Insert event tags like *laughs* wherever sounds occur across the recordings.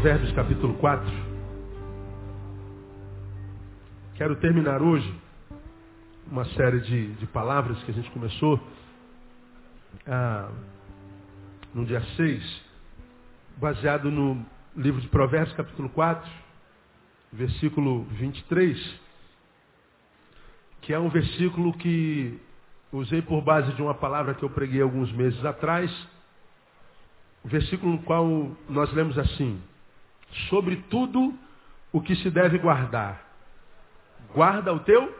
Provérbios capítulo 4. Quero terminar hoje uma série de, de palavras que a gente começou ah, no dia 6, baseado no livro de Provérbios capítulo 4, versículo 23, que é um versículo que usei por base de uma palavra que eu preguei alguns meses atrás, o versículo no qual nós lemos assim: Sobre tudo o que se deve guardar, guarda o teu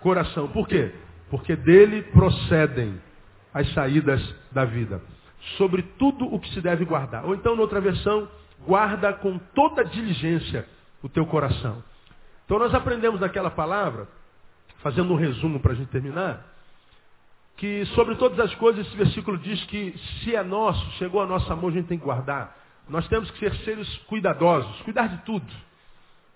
coração. Por quê? Porque dele procedem as saídas da vida. Sobre tudo o que se deve guardar. Ou então, noutra versão, guarda com toda diligência o teu coração. Então nós aprendemos naquela palavra, fazendo um resumo para a gente terminar, que sobre todas as coisas esse versículo diz que se é nosso, chegou a nossa mão, a gente tem que guardar. Nós temos que ser seres cuidadosos, cuidar de tudo.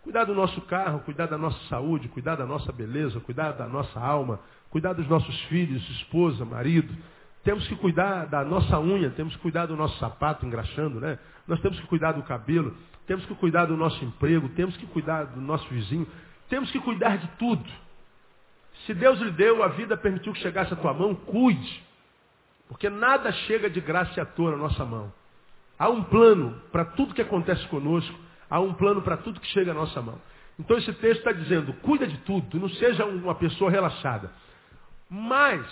Cuidar do nosso carro, cuidar da nossa saúde, cuidar da nossa beleza, cuidar da nossa alma, cuidar dos nossos filhos, esposa, marido. Temos que cuidar da nossa unha, temos que cuidar do nosso sapato engraxando, né? Nós temos que cuidar do cabelo, temos que cuidar do nosso emprego, temos que cuidar do nosso vizinho, temos que cuidar de tudo. Se Deus lhe deu, a vida permitiu que chegasse à tua mão, cuide. Porque nada chega de graça à toa na nossa mão. Há um plano para tudo que acontece conosco, há um plano para tudo que chega à nossa mão. Então esse texto está dizendo, cuida de tudo, não seja uma pessoa relaxada. Mas,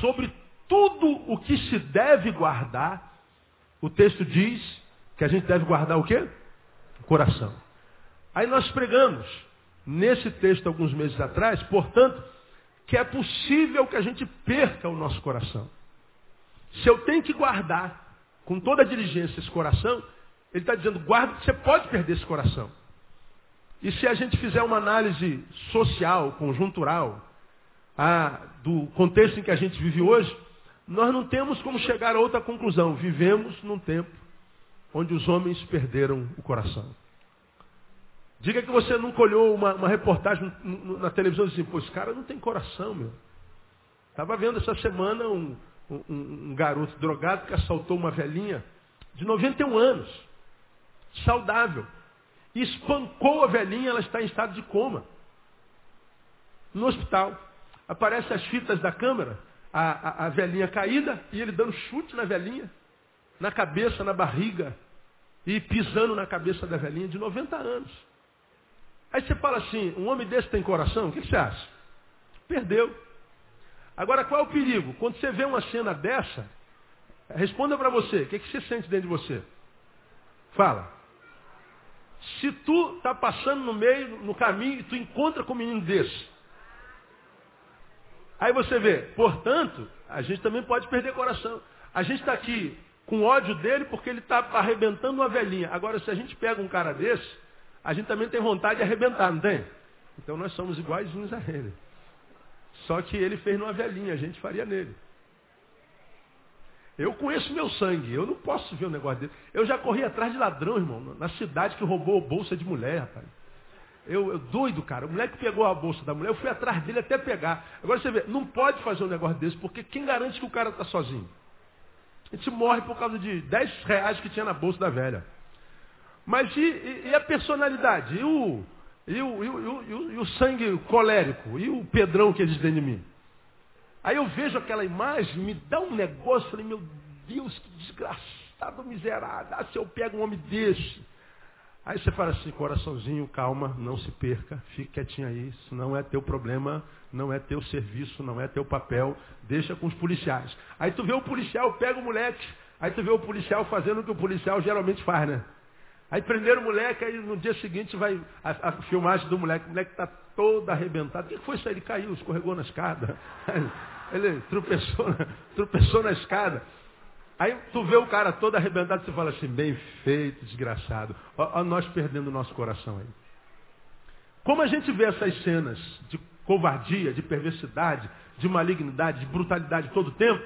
sobre tudo o que se deve guardar, o texto diz que a gente deve guardar o quê? O coração. Aí nós pregamos nesse texto alguns meses atrás, portanto, que é possível que a gente perca o nosso coração. Se eu tenho que guardar com toda a diligência esse coração, ele está dizendo, guarda que você pode perder esse coração. E se a gente fizer uma análise social, conjuntural, a, do contexto em que a gente vive hoje, nós não temos como chegar a outra conclusão. Vivemos num tempo onde os homens perderam o coração. Diga que você nunca olhou uma, uma reportagem na televisão e disse assim, pô, esse cara não tem coração, meu. Estava vendo essa semana um, um, um, garoto drogado que assaltou uma velhinha de 91 anos, saudável. E espancou a velhinha, ela está em estado de coma. No hospital. Aparecem as fitas da câmera, a, a, a velhinha caída e ele dando chute na velhinha, na cabeça, na barriga, e pisando na cabeça da velhinha de 90 anos. Aí você fala assim, um homem desse tem coração? O que você acha? Perdeu. Agora, qual é o perigo? Quando você vê uma cena dessa, responda para você, o que, que você sente dentro de você? Fala. Se tu está passando no meio, no caminho, e tu encontra com um menino desse. Aí você vê, portanto, a gente também pode perder coração. A gente está aqui com ódio dele porque ele está arrebentando uma velhinha. Agora, se a gente pega um cara desse, a gente também tem vontade de arrebentar, não tem? Então nós somos iguaizinhos a ele. Só que ele fez numa velhinha, a gente faria nele. Eu conheço meu sangue, eu não posso ver um negócio dele. Eu já corri atrás de ladrão, irmão, na cidade que roubou bolsa de mulher, rapaz. Eu, eu, doido, cara. O moleque pegou a bolsa da mulher, eu fui atrás dele até pegar. Agora você vê, não pode fazer um negócio desse, porque quem garante que o cara está sozinho? A gente morre por causa de 10 reais que tinha na bolsa da velha. Mas e, e, e a personalidade? E o, e o, e, o, e o, sangue colérico? E o Pedrão que existe dentro de mim? Aí eu vejo aquela imagem, me dá um negócio, falei, meu Deus, que desgraçado, miserável. Ah, se eu pego um homem desse. Aí você fala assim, coraçãozinho, calma, não se perca, fique quietinho aí, isso não é teu problema, não é teu serviço, não é teu papel, deixa com os policiais. Aí tu vê o policial, pega o moleque, aí tu vê o policial fazendo o que o policial geralmente faz, né? Aí prenderam o moleque, aí no dia seguinte vai a, a filmagem do moleque, o moleque está todo arrebentado. O que foi isso aí? Ele caiu, escorregou na escada. *laughs* Ele tropeçou, tropeçou na escada. Aí tu vê o cara todo arrebentado e você fala assim, bem feito, desgraçado. Olha nós perdendo o nosso coração aí. Como a gente vê essas cenas de covardia, de perversidade, de malignidade, de brutalidade todo o tempo,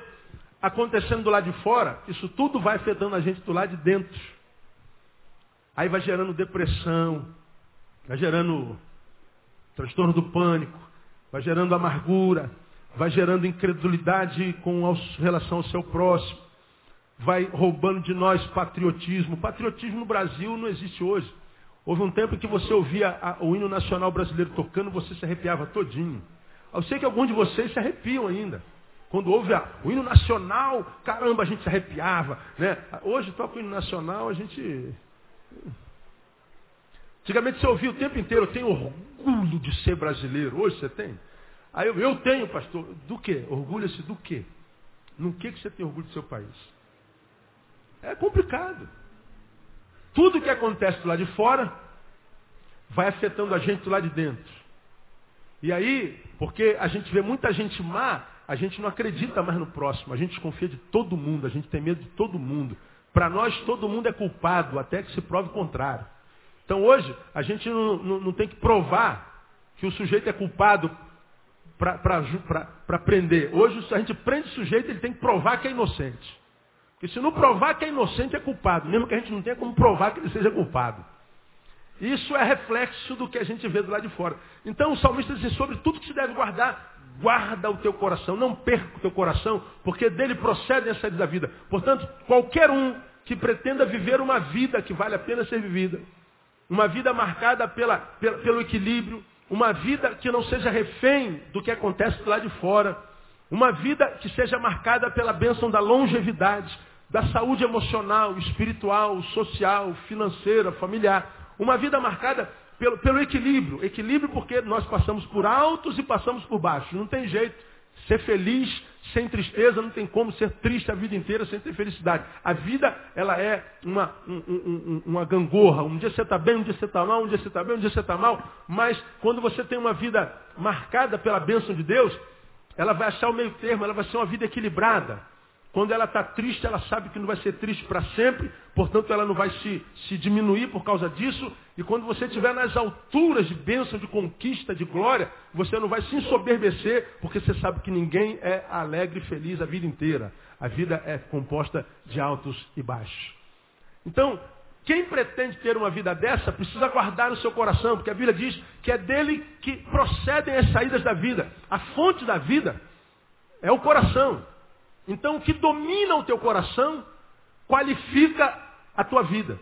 acontecendo do lado de fora, isso tudo vai afetando a gente do lado de dentro. Aí vai gerando depressão, vai gerando transtorno do pânico, vai gerando amargura, vai gerando incredulidade com relação ao seu próximo, vai roubando de nós patriotismo. Patriotismo no Brasil não existe hoje. Houve um tempo em que você ouvia o hino nacional brasileiro tocando, você se arrepiava todinho. Eu sei que alguns de vocês se arrepiam ainda. Quando houve o hino nacional, caramba, a gente se arrepiava. Né? Hoje toca o hino nacional, a gente. Antigamente você ouvia o tempo inteiro, eu tenho orgulho de ser brasileiro. Hoje você tem? Aí eu, eu tenho, pastor. Do quê? Orgulha-se do quê? No que, que você tem orgulho do seu país? É complicado. Tudo que acontece lado de fora vai afetando a gente lado de dentro. E aí, porque a gente vê muita gente má, a gente não acredita mais no próximo, a gente desconfia de todo mundo, a gente tem medo de todo mundo. Para nós, todo mundo é culpado, até que se prove o contrário. Então hoje, a gente não, não, não tem que provar que o sujeito é culpado para prender. Hoje, a gente prende o sujeito, ele tem que provar que é inocente. Porque se não provar que é inocente, é culpado, mesmo que a gente não tenha como provar que ele seja culpado. Isso é reflexo do que a gente vê do lado de fora. Então o salmista diz sobre tudo que se deve guardar, guarda o teu coração, não perca o teu coração, porque dele procedem as saídas da vida. Portanto, qualquer um que pretenda viver uma vida que vale a pena ser vivida, uma vida marcada pela, pela, pelo equilíbrio, uma vida que não seja refém do que acontece lado de fora, uma vida que seja marcada pela bênção da longevidade, da saúde emocional, espiritual, social, financeira, familiar. Uma vida marcada pelo, pelo equilíbrio. Equilíbrio porque nós passamos por altos e passamos por baixos. Não tem jeito. Ser feliz sem tristeza, não tem como ser triste a vida inteira sem ter felicidade. A vida, ela é uma, um, um, uma gangorra. Um dia você está bem, um dia você está mal, um dia você está bem, um dia você está mal. Mas quando você tem uma vida marcada pela bênção de Deus, ela vai achar o meio termo, ela vai ser uma vida equilibrada. Quando ela está triste, ela sabe que não vai ser triste para sempre, portanto ela não vai se, se diminuir por causa disso. E quando você estiver nas alturas de bênção, de conquista, de glória, você não vai se ensoberbecer, porque você sabe que ninguém é alegre e feliz a vida inteira. A vida é composta de altos e baixos. Então, quem pretende ter uma vida dessa precisa guardar no seu coração, porque a Bíblia diz que é dele que procedem as saídas da vida. A fonte da vida é o coração. Então, o que domina o teu coração qualifica a tua vida.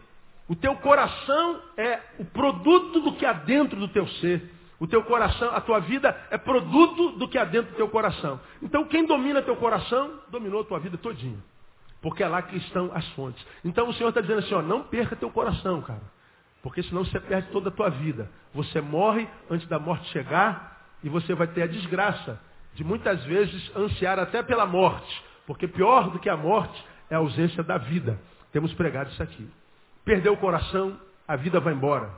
O teu coração é o produto do que há dentro do teu ser. O teu coração, a tua vida é produto do que há dentro do teu coração. Então, quem domina teu coração, dominou a tua vida todinha. Porque é lá que estão as fontes. Então, o Senhor está dizendo assim, ó, não perca teu coração, cara. Porque senão você perde toda a tua vida. Você morre antes da morte chegar e você vai ter a desgraça de muitas vezes ansiar até pela morte. Porque pior do que a morte é a ausência da vida. Temos pregado isso aqui. Perdeu o coração, a vida vai embora.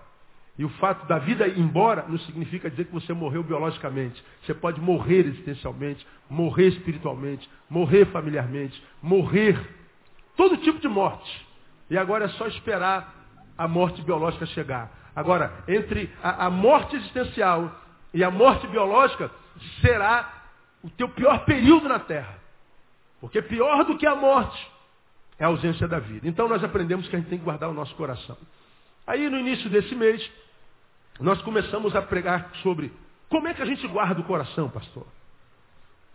E o fato da vida ir embora não significa dizer que você morreu biologicamente. Você pode morrer existencialmente, morrer espiritualmente, morrer familiarmente, morrer. Todo tipo de morte. E agora é só esperar a morte biológica chegar. Agora, entre a, a morte existencial e a morte biológica, será o teu pior período na Terra. Porque pior do que a morte é a ausência da vida. Então nós aprendemos que a gente tem que guardar o nosso coração. Aí no início desse mês, nós começamos a pregar sobre como é que a gente guarda o coração, pastor.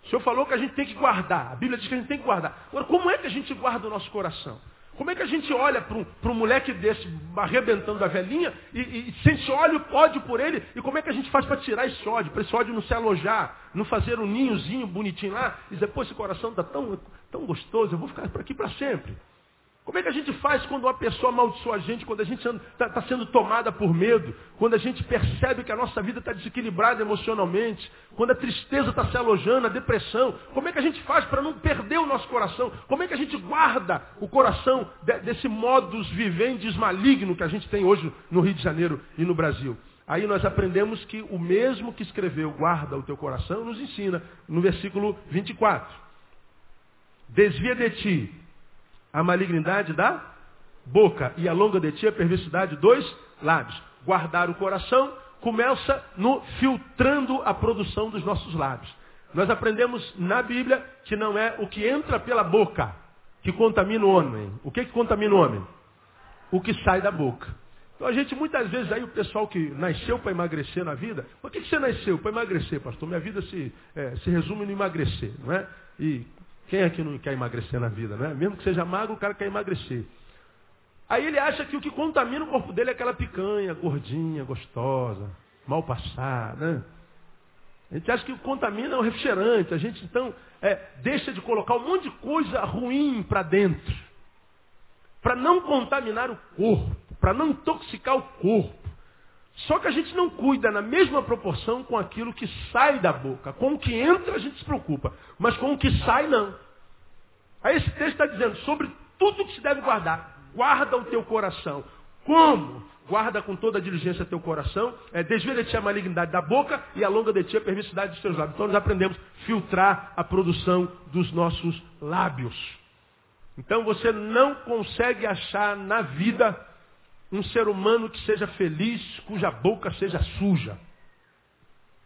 O senhor falou que a gente tem que guardar. A Bíblia diz que a gente tem que guardar. Agora, como é que a gente guarda o nosso coração? Como é que a gente olha para um, moleque desse arrebentando a velhinha e, e, e sente ódio, ódio por ele? E como é que a gente faz para tirar esse ódio? Para esse ódio não se alojar, não fazer um ninhozinho bonitinho lá e dizer, pô, esse coração está tão, tão gostoso, eu vou ficar por aqui para sempre. Como é que a gente faz quando uma pessoa amaldiçoa a gente, quando a gente está tá sendo tomada por medo, quando a gente percebe que a nossa vida está desequilibrada emocionalmente, quando a tristeza está se alojando, a depressão? Como é que a gente faz para não perder o nosso coração? Como é que a gente guarda o coração de, desse modus vivendi maligno que a gente tem hoje no Rio de Janeiro e no Brasil? Aí nós aprendemos que o mesmo que escreveu guarda o teu coração nos ensina no versículo 24. Desvia de ti a malignidade da boca e a longa de ti a perversidade dos lábios. Guardar o coração começa no filtrando a produção dos nossos lábios. Nós aprendemos na Bíblia que não é o que entra pela boca que contamina o homem. O que, que contamina o homem? O que sai da boca. Então a gente muitas vezes aí o pessoal que nasceu para emagrecer na vida, por que, que você nasceu? Para emagrecer, pastor. Minha vida se, é, se resume no emagrecer, não é? E Quem aqui não quer emagrecer na vida, né? Mesmo que seja magro, o cara quer emagrecer. Aí ele acha que o que contamina o corpo dele é aquela picanha gordinha, gostosa, mal passada, né? A gente acha que o contamina é o refrigerante. A gente então é, deixa de colocar um monte de coisa ruim para dentro. Para não contaminar o corpo, para não intoxicar o corpo. Só que a gente não cuida na mesma proporção com aquilo que sai da boca. Com o que entra a gente se preocupa, mas com o que sai não. Aí esse texto está dizendo sobre tudo que se deve guardar. Guarda o teu coração. Como? Guarda com toda a diligência teu coração, é, desvia de ti a malignidade da boca e alonga de ti a perversidade dos teus lábios. Então nós aprendemos a filtrar a produção dos nossos lábios. Então você não consegue achar na vida um ser humano que seja feliz, cuja boca seja suja.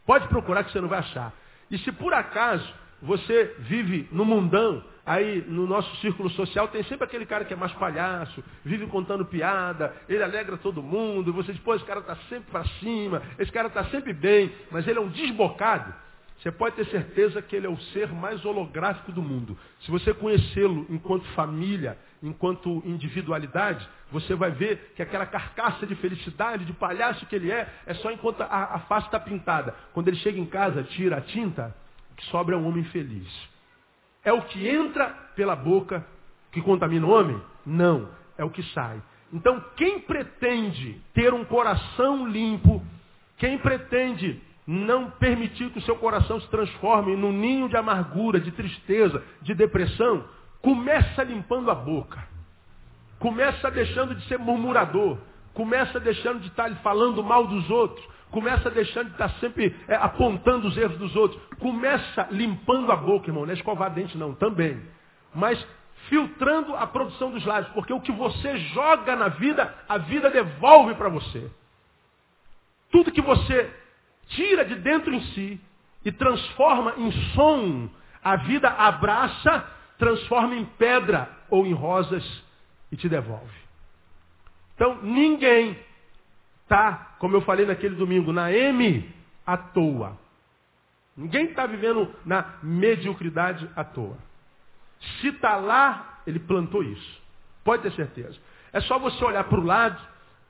Pode procurar que você não vai achar. E se por acaso você vive no mundão, aí no nosso círculo social tem sempre aquele cara que é mais palhaço, vive contando piada, ele alegra todo mundo, você diz, pô, esse cara está sempre para cima, esse cara está sempre bem, mas ele é um desbocado. Você pode ter certeza que ele é o ser mais holográfico do mundo. Se você conhecê-lo enquanto família, enquanto individualidade, você vai ver que aquela carcaça de felicidade, de palhaço que ele é, é só enquanto a, a face está pintada. Quando ele chega em casa, tira a tinta, o que sobra é um homem feliz. É o que entra pela boca que contamina o homem? Não, é o que sai. Então, quem pretende ter um coração limpo, quem pretende não permitir que o seu coração se transforme num ninho de amargura, de tristeza, de depressão, começa limpando a boca. Começa deixando de ser murmurador. Começa deixando de estar falando mal dos outros. Começa deixando de estar sempre é, apontando os erros dos outros. Começa limpando a boca, irmão. Não é escovar dente, não, também. Mas filtrando a produção dos lábios. Porque o que você joga na vida, a vida devolve para você. Tudo que você tira de dentro em si e transforma em som, a vida abraça, transforma em pedra ou em rosas e te devolve. Então, ninguém está, como eu falei naquele domingo, na M à toa. Ninguém está vivendo na mediocridade à toa. Se está lá, ele plantou isso. Pode ter certeza. É só você olhar para o lado,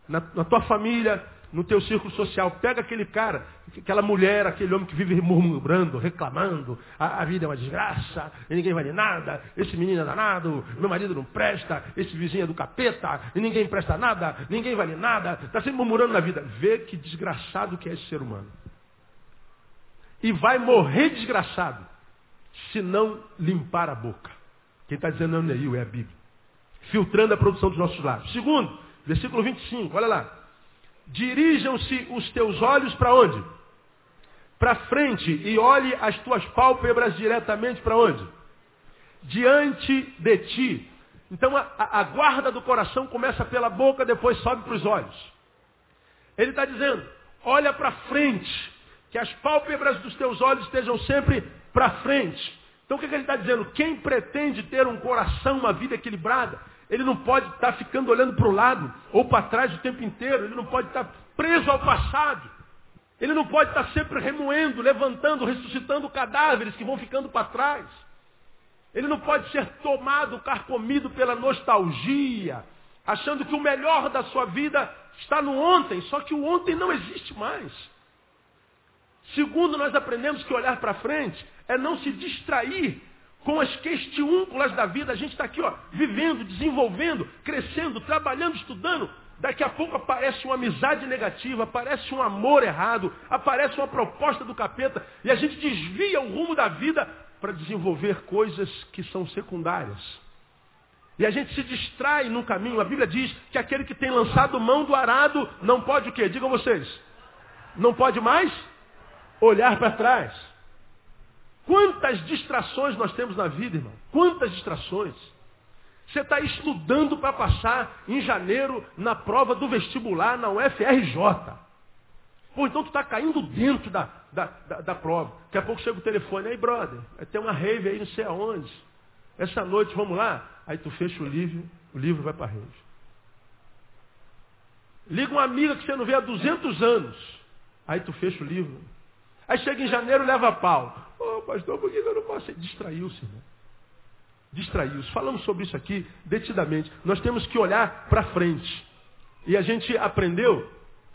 na, na tua família, no teu círculo social. Pega aquele cara, aquela mulher, aquele homem que vive murmurando, reclamando, a, a vida é uma desgraça, e ninguém vale nada, esse menino é danado, meu marido não presta, esse vizinho é do capeta, e ninguém presta nada, ninguém vale nada, está sempre murmurando na vida. Vê que desgraçado que é esse ser humano. E vai morrer desgraçado, se não limpar a boca. Quem está dizendo não é Neil, é a Bíblia. Filtrando a produção dos nossos lábios. Segundo, versículo 25, olha lá. Dirijam-se os teus olhos para onde? Para frente e olhe as tuas pálpebras diretamente para onde? Diante de ti. Então a, a, guarda do coração começa pela boca, depois sobe para os olhos. Ele está dizendo, olha para frente, que as pálpebras dos teus olhos estejam sempre para frente. Então o que, que ele está dizendo? Quem pretende ter um coração, uma vida equilibrada, ele não pode estar ficando olhando para o lado ou para trás o tempo inteiro. Ele não pode estar preso ao passado. Ele não pode estar sempre remoendo, levantando, ressuscitando cadáveres que vão ficando para trás. Ele não pode ser tomado, carcomido pela nostalgia, achando que o melhor da sua vida está no ontem, só que o ontem não existe mais. Segundo, nós aprendemos que olhar para frente é não se distrair com as questiúnculas da vida, a gente está aqui, ó, vivendo, desenvolvendo, crescendo, trabalhando, estudando. Daqui a pouco aparece uma amizade negativa, aparece um amor errado, aparece uma proposta do capeta, e a gente desvia o rumo da vida para desenvolver coisas que são secundárias. E a gente se distrai no caminho. A Bíblia diz que aquele que tem lançado mão do arado não pode o quê? Digam vocês. Não pode mais olhar para trás. Quantas distrações nós temos na vida, irmão? Quantas distrações? Você está estudando para passar em janeiro na prova do vestibular na UFRJ. Pô, então tu está caindo dentro da, da, da, da, prova. Daqui a pouco chega o telefone, aí brother, ter uma rave aí não sei aonde. Essa noite vamos lá? Aí tu fecha o livro, o livro vai para a rave. Liga uma amiga que você não vê há 200 anos. Aí tu fecha o livro. Aí chega em janeiro leva pau. Ô oh, pastor, por que eu não posso? Distraiu-se, irmão. distraídos. Falamos sobre isso aqui detidamente. Nós temos que olhar para frente. E a gente aprendeu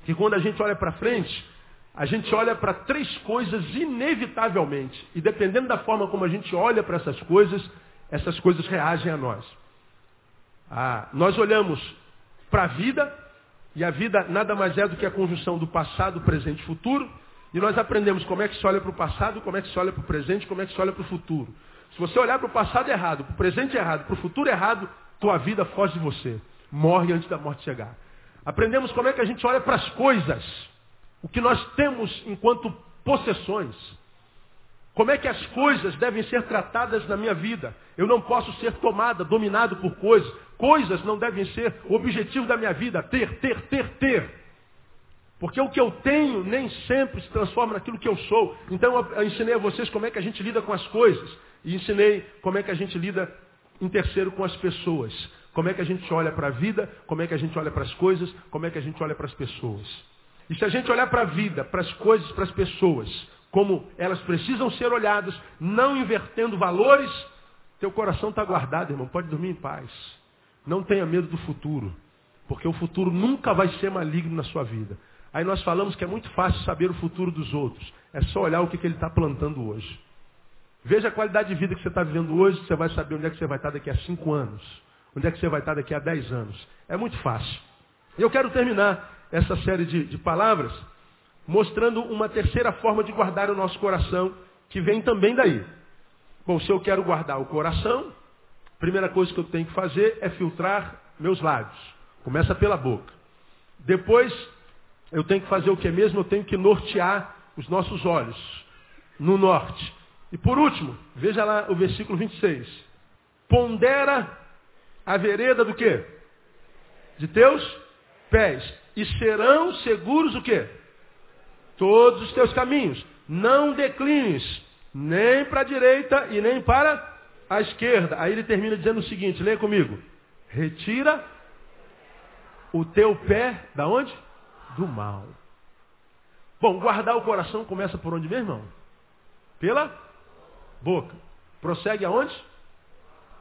que quando a gente olha para frente, a gente olha para três coisas inevitavelmente. E dependendo da forma como a gente olha para essas coisas, essas coisas reagem a nós. Ah, nós olhamos para a vida, e a vida nada mais é do que a conjunção do passado, presente e futuro. E nós aprendemos como é que se olha para o passado, como é que se olha para o presente, como é que se olha para o futuro. Se você olhar para o passado errado, para o presente errado, para o futuro errado, tua vida foge de você. Morre antes da morte chegar. Aprendemos como é que a gente olha para as coisas, o que nós temos enquanto possessões. Como é que as coisas devem ser tratadas na minha vida? Eu não posso ser tomada, dominado por coisas. Coisas não devem ser o objetivo da minha vida. Ter, ter, ter, ter. Porque o que eu tenho nem sempre se transforma naquilo que eu sou. Então eu ensinei a vocês como é que a gente lida com as coisas. E ensinei como é que a gente lida em terceiro com as pessoas. Como é que a gente olha para a vida, como é que a gente olha para as coisas, como é que a gente olha para as pessoas. E se a gente olhar para a vida, para as coisas, para as pessoas, como elas precisam ser olhadas, não invertendo valores, teu coração está guardado, irmão. Pode dormir em paz. Não tenha medo do futuro, porque o futuro nunca vai ser maligno na sua vida. Aí nós falamos que é muito fácil saber o futuro dos outros. É só olhar o que, que ele está plantando hoje. Veja a qualidade de vida que você está vivendo hoje, você vai saber onde é que você vai estar daqui a cinco anos. Onde é que você vai estar daqui a dez anos. É muito fácil. Eu quero terminar essa série de, de palavras mostrando uma terceira forma de guardar o nosso coração, que vem também daí. Bom, se eu quero guardar o coração, a primeira coisa que eu tenho que fazer é filtrar meus lábios. Começa pela boca. Depois, eu tenho que fazer o que mesmo? Eu tenho que nortear os nossos olhos no norte. E por último, veja lá o versículo 26. Pondera a vereda do quê? De teus pés. E serão seguros o quê? todos os teus caminhos. Não declines nem para a direita e nem para a esquerda. Aí ele termina dizendo o seguinte, leia comigo. Retira o teu pé da onde? Do mal. Bom, guardar o coração começa por onde, meu irmão? Pela boca. Prossegue aonde?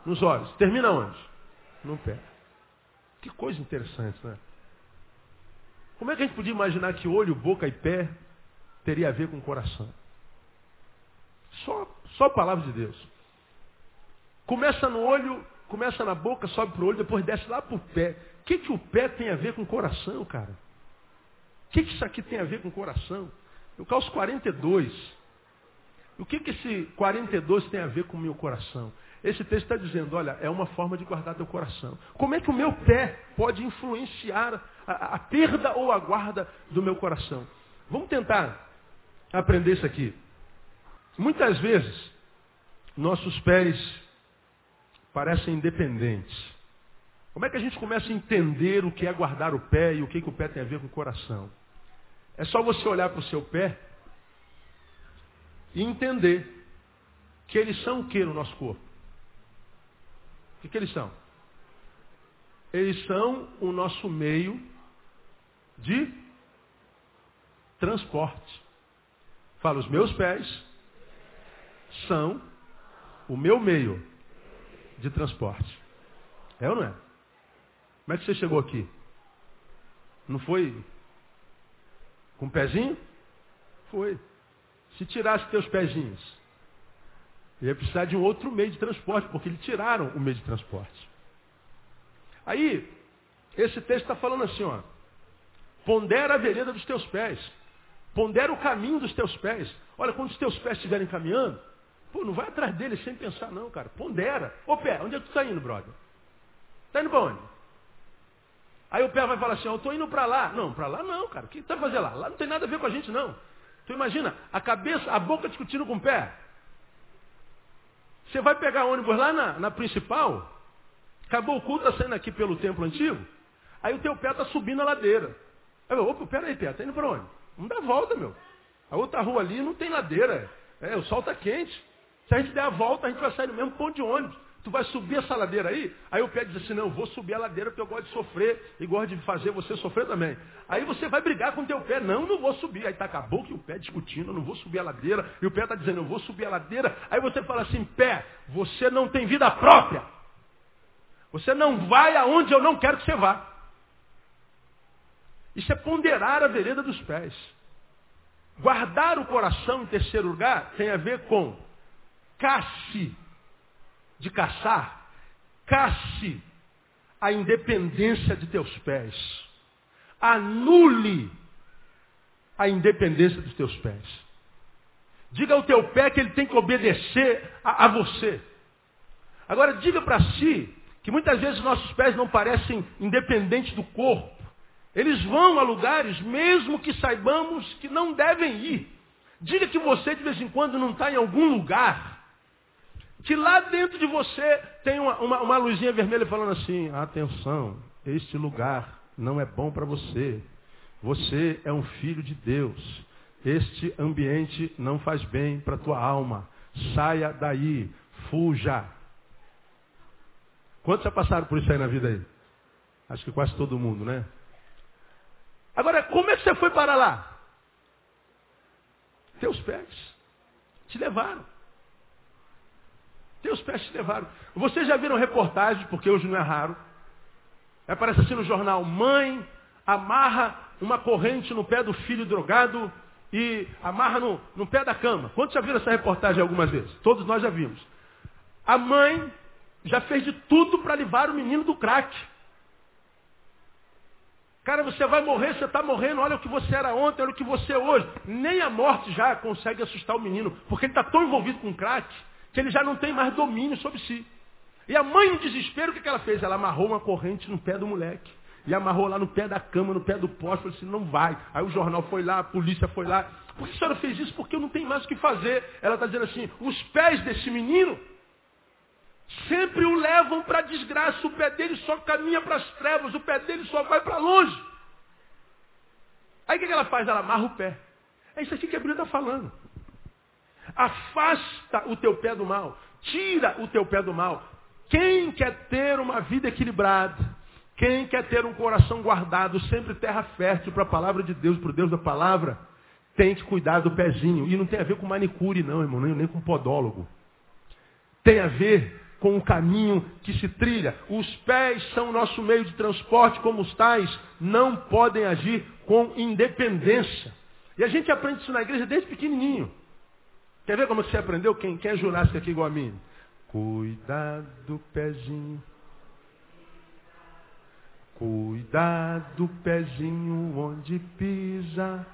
Nos olhos. Termina onde? No pé. Que coisa interessante, né? Como é que a gente podia imaginar que olho, boca e pé teria a ver com coração? Só, só a palavra de Deus. Começa no olho, começa na boca, sobe para o olho, depois desce lá para o pé. O que, que o pé tem a ver com o coração, cara? Que, que isso aqui tem a ver com o coração? Eu calço 42. O que, que esse 42 tem a ver com o meu coração? Esse texto está dizendo, olha, é uma forma de guardar teu coração. Como é que o meu pé pode influenciar a, a perda ou a guarda do meu coração? Vamos tentar aprender isso aqui. Muitas vezes, nossos pés parecem independentes. Como é que a gente começa a entender o que é guardar o pé e o que, que o pé tem a ver com o coração? É só você olhar para o seu pé e entender que eles são o que no nosso corpo? O que, que eles são? Eles são o nosso meio de transporte. Fala, os meus pés são o meu meio de transporte. É ou não é? Como é que você chegou aqui? Não foi com o pezinho? Foi. Se tirasse teus pezinhos, ia precisar de um outro meio de transporte, porque eles tiraram o meio de transporte. Aí, esse texto está falando assim, ó. Pondera a vereda dos teus pés. Pondera o caminho dos teus pés. Olha, quando os teus pés estiverem caminhando, pô, não vai atrás deles sem pensar não, cara. Pondera. Ô pé, onde é que tu está indo, brother? Está indo para onde? Aí o pé vai falar assim, eu estou indo para lá. Não, para lá não, cara. O que vai fazer lá? Lá não tem nada a ver com a gente, não. Tu imagina, a cabeça, a boca discutindo com o pé. Você vai pegar ônibus lá na, na principal, acabou o culto, está saindo aqui pelo templo antigo, aí o teu pé está subindo a ladeira. Aí eu, opa, peraí, pé, está indo para onde? Dar a volta, meu. A outra rua ali não tem ladeira. É, o sol está quente. Se a gente der a volta, a gente vai sair no mesmo ponto de ônibus. Tu vai subir essa ladeira aí? Aí o pé diz assim, não, eu vou subir a ladeira porque eu gosto de sofrer e gosto de fazer você sofrer também. Aí você vai brigar com o teu pé, não, não vou subir. Aí tá com a boca e o pé discutindo, não vou subir a ladeira. E o pé está dizendo, eu vou subir a ladeira. Aí você fala assim, pé, você não tem vida própria. Você não vai aonde eu não quero que você vá. Isso é ponderar a vereda dos pés. Guardar o coração em terceiro lugar tem a ver com casse de caçar, casse a independência de teus pés. Anule a independência dos teus pés. Diga ao teu pé que ele tem que obedecer a, a você. Agora diga para si que muitas vezes nossos pés não parecem independentes do corpo. Eles vão a lugares mesmo que saibamos que não devem ir. Diga que você de vez em quando não está em algum lugar que lá dentro de você tem uma, uma, uma luzinha vermelha falando assim, atenção, este lugar não é bom para você. Você é um filho de Deus. Este ambiente não faz bem para tua alma. Saia daí, fuja. Quantos já passaram por isso aí na vida aí? Acho que quase todo mundo, né? Agora, como é que você foi para lá? Teus pés te levaram. Teus pés te levaram. Vocês já viram reportagens, porque hoje não é raro. Aparece assim no jornal, mãe amarra uma corrente no pé do filho drogado e amarra no, no pé da cama. Quantos já viram essa reportagem algumas vezes? Todos nós já vimos. A mãe já fez de tudo para livrar o menino do crack. Cara, você vai morrer, você está morrendo, olha o que você era ontem, olha o que você é hoje. Nem a morte já consegue assustar o menino, porque ele está tão envolvido com crack que ele já não tem mais domínio sobre si. E a mãe, no desespero, o que, ela fez? Ela amarrou uma corrente no pé do moleque. E amarrou lá no pé da cama, no pé do poste. Falou assim, não vai. Aí o jornal foi lá, a polícia foi lá. Por que a senhora fez isso? Porque eu não tenho mais o que fazer. Ela está dizendo assim, os pés desse menino sempre o levam para a desgraça. O pé dele só caminha para as trevas. O pé dele só vai para longe. Aí o que ela faz? Ela amarra o pé. É isso aqui que a Bíblia está falando. Afasta o teu pé do mal. Tira o teu pé do mal. Quem quer ter uma vida equilibrada, quem quer ter um coração guardado, sempre terra fértil para a palavra de Deus, para o Deus da palavra, tem que cuidar do pezinho. E não tem a ver com manicure, não, irmão, nem, com podólogo. Tem a ver com o caminho que se trilha. Os pés são o nosso meio de transporte, como os tais não podem agir com independência. E a gente aprende isso na igreja desde pequenininho. Quer ver como você aprendeu? Quem, é ginasta aqui igual a mim? Cuidado, pezinho. Cuidado, pezinho, onde pisa.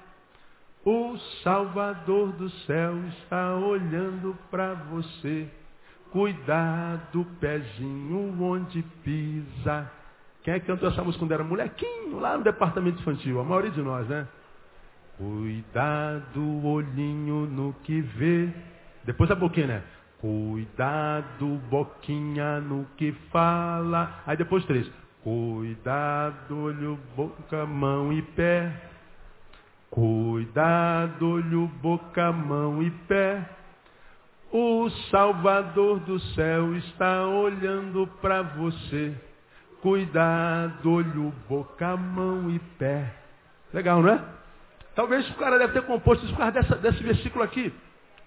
O Salvador do céu está olhando para você. Cuidado, pezinho, onde pisa. Quem é que cantou essa música quando era molequinho, lá no departamento infantil? A maioria de nós, né? Cuidado, olhinho no que vê. Depois a boquinha, né? Cuidado, boquinha no que fala. Aí depois três. Cuidado, olho, boca, mão e pé. Cuidado, olho, boca, mão e pé. O Salvador do céu está olhando para você. Cuidado, olho, boca, mão e pé. Legal, não é? Talvez o cara deve ter composto isso por causa dessa, desse versículo aqui.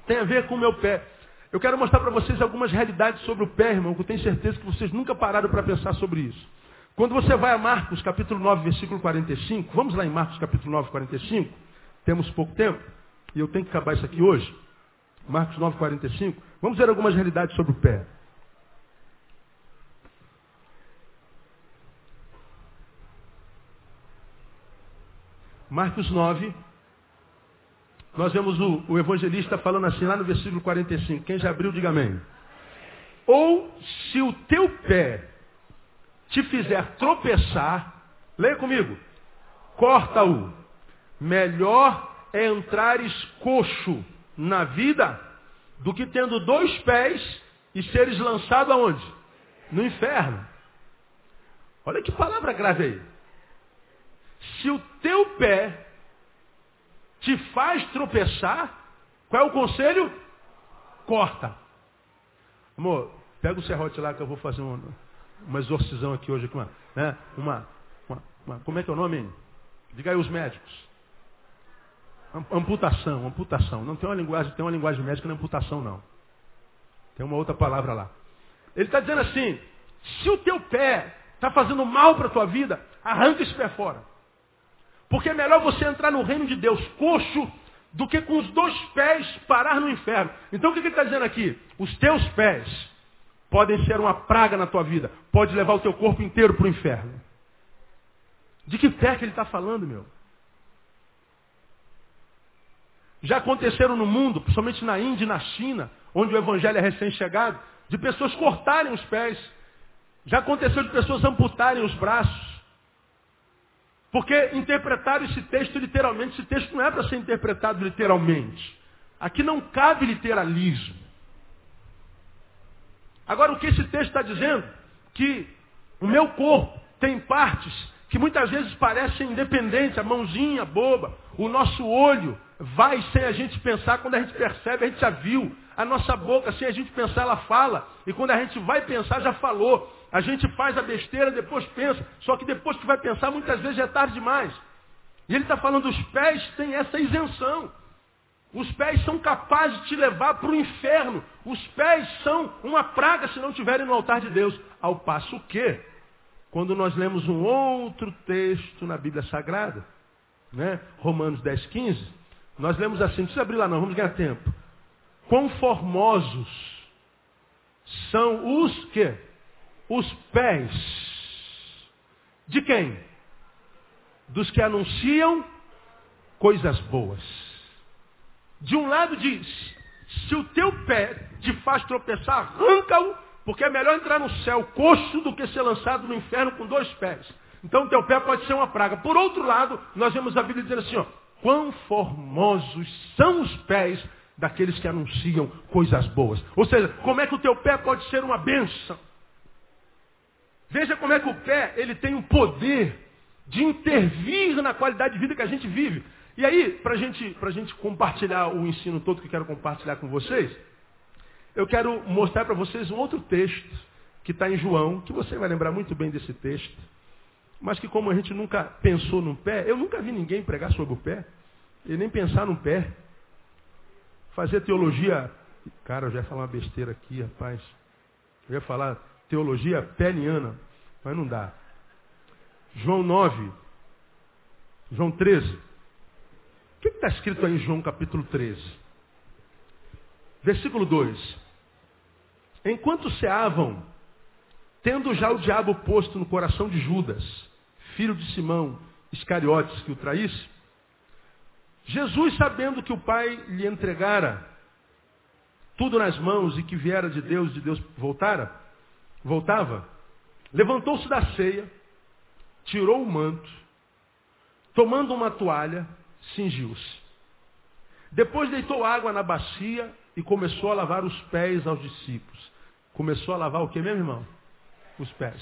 Tem a ver com o meu pé. Eu quero mostrar para vocês algumas realidades sobre o pé, irmão, que eu tenho certeza que vocês nunca pararam para pensar sobre isso. Quando você vai a Marcos, capítulo 9, versículo 45, vamos lá em Marcos, capítulo 9, 45, temos pouco tempo, e eu tenho que acabar isso aqui hoje. Marcos 9, 45, vamos ver algumas realidades sobre o pé. Marcos 9, nós vemos o, o, evangelista falando assim lá no versículo 45. Quem já abriu, diga amém. Ou se o teu pé te fizer tropeçar, leia comigo, corta-o. Melhor é entrares coxo na vida do que tendo dois pés e seres lançado aonde? No inferno. Olha que palavra grave aí. Se o teu pé te faz tropeçar, qual é o conselho? Corta. Amor, Pega o serrote lá que eu vou fazer uma, uma exorcisão aqui hoje. Uma, né? uma, uma, uma, como é que é o nome? Diga aí os médicos. Amputação, amputação. Não tem uma linguagem, tem uma linguagem médica, é amputação não. Tem uma outra palavra lá. Ele está dizendo assim, se o teu pé está fazendo mal para a tua vida, arranca esse pé fora. Porque é melhor você entrar no reino de Deus coxo do que com os dois pés parar no inferno. Então o que ele está dizendo aqui? Os teus pés podem ser uma praga na tua vida. Pode levar o teu corpo inteiro para o inferno. De que pé que ele está falando, meu? Já aconteceram no mundo, principalmente na Índia e na China, onde o evangelho é recém-chegado, de pessoas cortarem os pés. Já aconteceu de pessoas amputarem os braços. Porque interpretaram esse texto literalmente. Esse texto não é para ser interpretado literalmente. Aqui não cabe literalismo. Agora, o que esse texto está dizendo? Que o meu corpo tem partes que muitas vezes parecem independentes, a mãozinha boba, o nosso olho vai sem a gente pensar, quando a gente percebe, a gente já viu. A nossa boca, sem a gente pensar, ela fala. E quando a gente vai pensar, já falou. A gente faz a besteira, depois pensa. Só que depois que vai pensar, muitas vezes é tarde demais. E ele está falando, os pés têm essa isenção. Os pés são capazes de te levar para o inferno. Os pés são uma praga se não estiverem no altar de Deus. Ao passo que, quando nós lemos um outro texto na Bíblia Sagrada, né? Romanos 10, 15, nós lemos assim, não precisa abrir lá não, vamos ganhar tempo. Quão formosos são os que? Os pés. De quem? Dos que anunciam coisas boas. De um lado diz, se o teu pé te faz tropeçar, arranca-o, porque é melhor entrar no céu coxo do que ser lançado no inferno com dois pés. Então o teu pé pode ser uma praga. Por outro lado, nós vemos a Bíblia dizendo assim, ó, quão formosos são os pés daqueles que anunciam coisas boas. Ou seja, como é que o teu pé pode ser uma bênção? Veja como é que o pé ele tem o poder de intervir na qualidade de vida que a gente vive. E aí, para gente, a gente compartilhar o ensino todo que quero compartilhar com vocês, eu quero mostrar para vocês um outro texto que está em João, que você vai lembrar muito bem desse texto, mas que como a gente nunca pensou no pé, eu nunca vi ninguém pregar sobre o pé, e nem pensar no pé. Fazer teologia, cara, eu já ia falar uma besteira aqui, rapaz. Eu ia falar teologia peniana, mas não dá. João 9, João 13. O que está escrito aí em João capítulo 13? Versículo 2. Enquanto ceavam, tendo já o diabo posto no coração de Judas, filho de Simão Iscariotes, que o traísse, Jesus, sabendo que o Pai lhe entregara tudo nas mãos e que viera de Deus, de Deus voltara, voltava, levantou-se da ceia, tirou o manto, tomando uma toalha, cingiu-se. Depois deitou água na bacia e começou a lavar os pés aos discípulos. Começou a lavar o que mesmo, irmão? Os pés.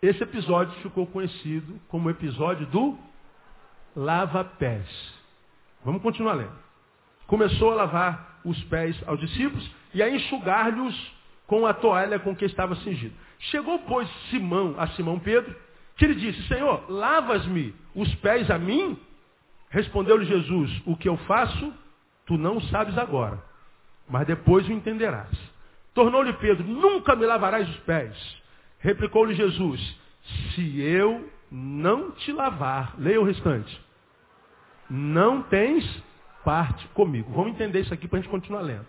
Esse episódio ficou conhecido como episódio do lava-pés. Vamos continuar lendo. Começou a lavar os pés aos discípulos e a enxugar-lhes com a toalha com que estava cingido. Chegou, pois, Simão a Simão Pedro, que lhe disse, Senhor, lavas-me os pés a mim? Respondeu-lhe Jesus, o que eu faço, tu não sabes agora, mas depois o entenderás. Tornou-lhe Pedro, nunca me lavarás os pés. Replicou-lhe Jesus, se eu não te lavar, leia o restante, não tens parte comigo. Vamos entender isso aqui para a gente continuar lendo.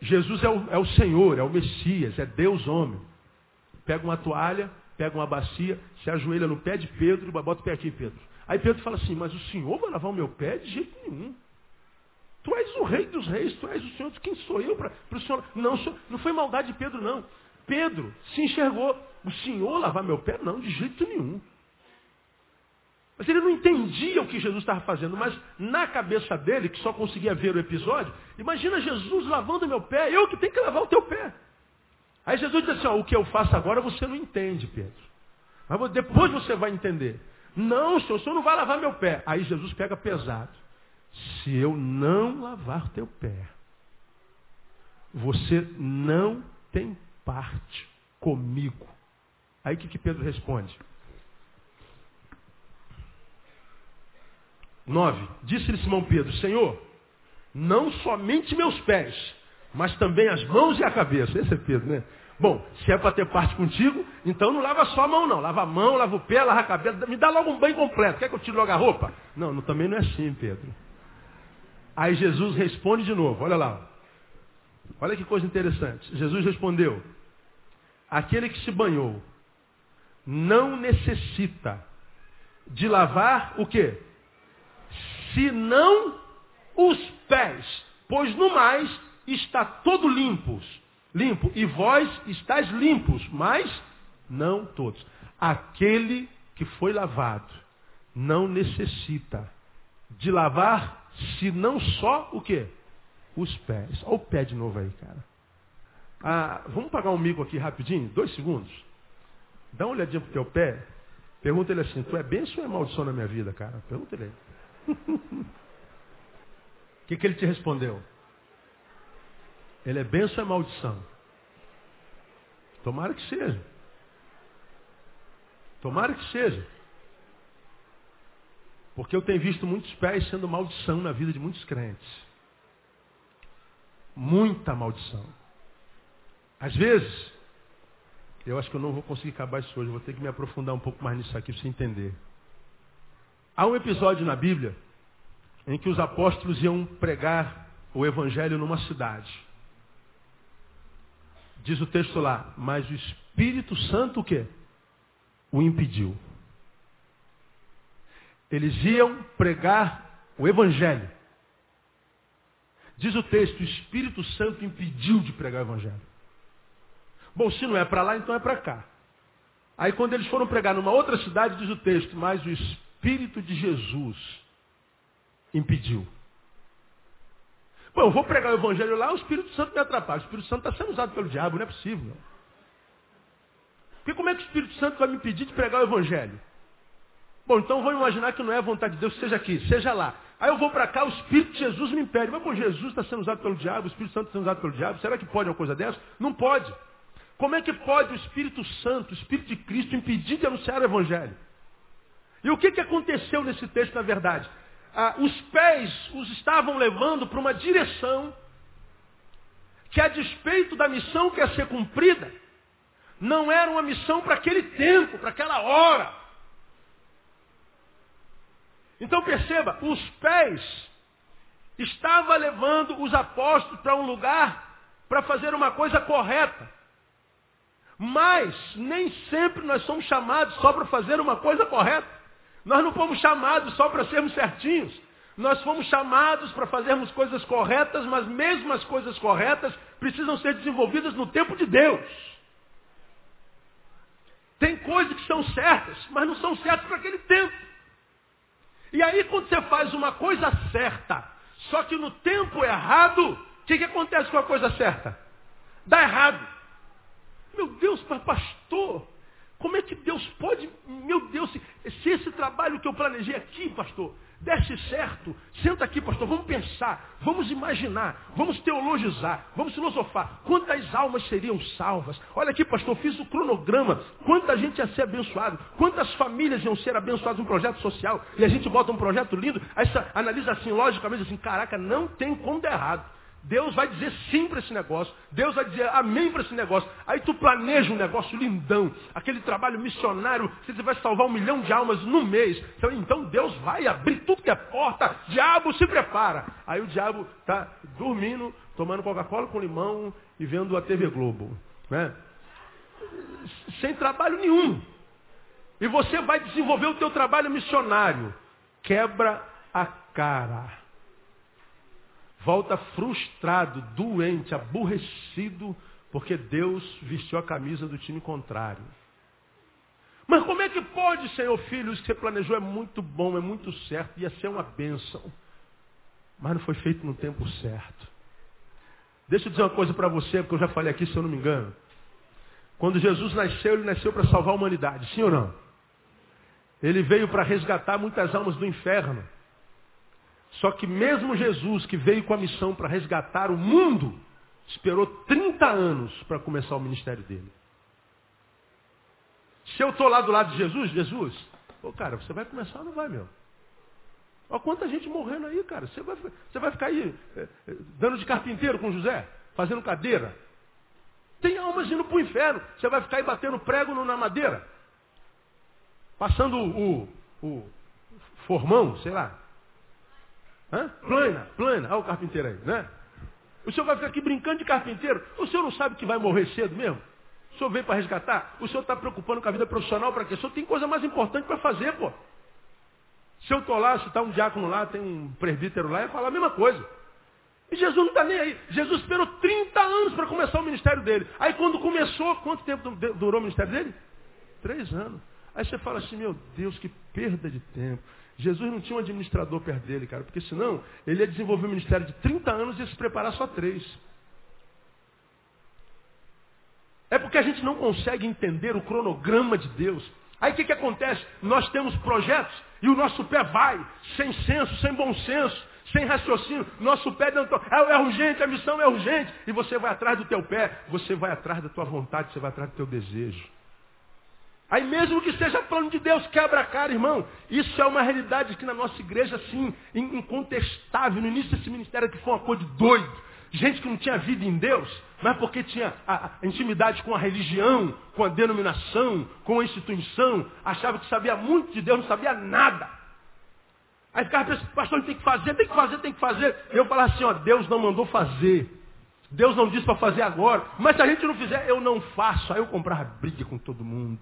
Jesus é o, é o Senhor, é o Messias, é Deus homem. Pega uma toalha, pega uma bacia, se ajoelha no pé de Pedro bota o pé aqui, Pedro. Aí Pedro fala assim, mas o Senhor vai lavar o meu pé? De jeito nenhum. Tu és o rei dos reis, tu és o Senhor. Quem sou eu para o Senhor? Não, não foi maldade de Pedro, não. Pedro se enxergou. O Senhor lavar meu pé? Não, de jeito nenhum. Mas ele não entendia o que Jesus estava fazendo, mas na cabeça dele, que só conseguia ver o episódio, imagina Jesus lavando meu pé, eu que tenho que lavar o teu pé. Aí Jesus disse assim, ó, o que eu faço agora você não entende, Pedro. Mas depois você vai entender. Não, senhor, o senhor não vai lavar meu pé. Aí Jesus pega pesado. Se eu não lavar teu pé, você não tem parte comigo. Aí o que, que Pedro responde? 9. Disse-lhe Simão Pedro, Senhor, não somente meus pés, mas também as mãos e a cabeça. Esse é Pedro, né? Bom, se é para ter parte contigo, então não lava só a mão, não. Lava a mão, lava o pé, lava a cabeça. Me dá logo um banho completo. Quer que eu tire logo a roupa? Não, não também não é assim, Pedro. Aí Jesus responde de novo. Olha lá. Olha que coisa interessante. Jesus respondeu: Aquele que se banhou não necessita de lavar o quê? Senão os pés, pois no mais está todo limpos limpo. E vós estáis limpos, mas não todos. Aquele que foi lavado não necessita de lavar, se não só o quê? Os pés. Olha o pé de novo aí, cara. Ah, vamos pagar um mico aqui rapidinho, dois segundos. Dá uma olhadinha pro teu pé. Pergunta ele assim, tu é bênção ou é maldição na minha vida, cara? Pergunta ele aí. O *laughs* que, que ele te respondeu? Ele é bênção ou é maldição? Tomara que seja. Tomara que seja. Porque eu tenho visto muitos pés sendo maldição na vida de muitos crentes. Muita maldição. Às vezes, eu acho que eu não vou conseguir acabar isso hoje, vou ter que me aprofundar um pouco mais nisso aqui para você entender. Há um episódio na Bíblia em que os apóstolos iam pregar o evangelho numa cidade. Diz o texto lá, mas o Espírito Santo o quê? O impediu. Eles iam pregar o Evangelho. Diz o texto, o Espírito Santo impediu de pregar o Evangelho. Bom, se não é para lá, então é para cá. Aí quando eles foram pregar numa outra cidade, diz o texto, mas o Espírito de Jesus impediu. Pô, eu vou pregar o evangelho lá, o Espírito Santo me atrapalha. O Espírito Santo está sendo usado pelo diabo, não é possível. Porque como é que o Espírito Santo vai me pedir de pregar o evangelho? Bom, então vamos imaginar que não é a vontade de Deus seja aqui, seja lá. Aí eu vou para cá, o Espírito de Jesus me impede. Mas, pô, Jesus está sendo usado pelo diabo, o Espírito Santo está sendo usado pelo diabo. Será que pode uma coisa dessa? Não pode. Como é que pode o Espírito Santo, o Espírito de Cristo, impedir de anunciar o Evangelho? E o que, que aconteceu nesse texto, na verdade? ah, os pés os estavam levando para uma direção que, a despeito da missão que ia ser cumprida, não era uma missão para aquele tempo, para aquela hora. Então perceba, os pés estavam levando os apóstolos para um lugar para fazer uma coisa correta. Mas nem sempre nós somos chamados só para fazer uma coisa correta. Nós não fomos chamados só para sermos certinhos. Nós fomos chamados para fazermos coisas corretas, mas mesmo as coisas corretas precisam ser desenvolvidas no tempo de Deus. Tem coisas que são certas, mas não são certas para aquele tempo. E aí quando você faz uma coisa certa, só que no tempo errado, o que, que acontece com a coisa certa? Dá errado. Meu Deus, pastor, como é que Deus pode, meu Deus, se, se esse trabalho que eu planejei aqui, pastor, desse certo, senta aqui, pastor, vamos pensar, vamos imaginar, vamos teologizar, vamos filosofar. Quantas almas seriam salvas? Olha aqui, pastor, fiz o cronograma. Quanta gente ia ser abençoada? Quantas famílias iam ser abençoadas num projeto social? E a gente bota um projeto lindo, aí analisa assim, logicamente, assim, caraca, não tem como dar errado. Deus vai dizer sim para esse negócio. Deus vai dizer amém para esse negócio. Aí tu planeja um negócio lindão. Aquele trabalho missionário, você vai salvar um milhão de almas no mês. Então, então Deus vai abrir tudo que é porta. Diabo se prepara. Aí o diabo está dormindo, tomando Coca-Cola com limão e vendo a TV Globo. Né? Sem trabalho nenhum. E você vai desenvolver o teu trabalho missionário. Quebra a cara volta frustrado, doente, aborrecido, porque Deus vestiu a camisa do time contrário. Mas como é que pode, Senhor Filho, isso que você planejou é muito bom, é muito certo, ia ser uma bênção. Mas não foi feito no tempo certo. Deixa eu dizer uma coisa para você, porque eu já falei aqui, se eu não me engano. Quando Jesus nasceu, ele nasceu para salvar a humanidade, sim ou não? Ele veio para resgatar muitas almas do inferno. Só que mesmo Jesus, que veio com a missão para resgatar o mundo, esperou 30 anos para começar o ministério dele. Se eu estou lá do lado de Jesus, Jesus, ô cara, você vai começar ou não vai, meu? Olha quanta gente morrendo aí, cara. Você vai, você vai ficar aí é, é, dando de carpinteiro com José, fazendo cadeira. Tem almas indo para o inferno. Você vai ficar aí batendo prego na madeira. Passando o, o, o formão, sei lá. Hã? Plana, plana. Olha o carpinteiro aí, né? O senhor vai ficar aqui brincando de carpinteiro. O senhor não sabe que vai morrer cedo mesmo? O senhor veio para resgatar? O senhor está preocupando com a vida profissional para quê? O senhor tem coisa mais importante para fazer, pô. Se eu estou lá, se está um diácono lá, tem um presbítero lá, ia falar a mesma coisa. E Jesus não está nem aí. Jesus esperou 30 anos para começar o ministério dele. Aí quando começou, quanto tempo durou o ministério dele? Três anos. Aí você fala assim, meu Deus, que perda de tempo. Jesus não tinha um administrador perto dele, cara, porque senão ele ia desenvolver um ministério de 30 anos e ia se preparar só três. É porque a gente não consegue entender o cronograma de Deus. Aí o que, que acontece? Nós temos projetos e o nosso pé vai, sem senso, sem bom senso, sem raciocínio. Nosso pé não é, é urgente, a missão é urgente. E você vai atrás do teu pé, você vai atrás da tua vontade, você vai atrás do teu desejo. Aí mesmo que seja plano de Deus, quebra a cara, irmão. Isso é uma realidade que na nossa igreja, assim, incontestável. No início desse ministério que foi uma coisa de doido. Gente que não tinha vida em Deus, mas porque tinha a, a intimidade com a religião, com a denominação, com a instituição, achava que sabia muito de Deus, não sabia nada. Aí ficava pensando, pastor, tem que fazer, tem que fazer, tem que fazer. E eu falava assim, ó, Deus não mandou fazer. Deus não disse para fazer agora. Mas se a gente não fizer, eu não faço. Aí eu comprava briga com todo mundo.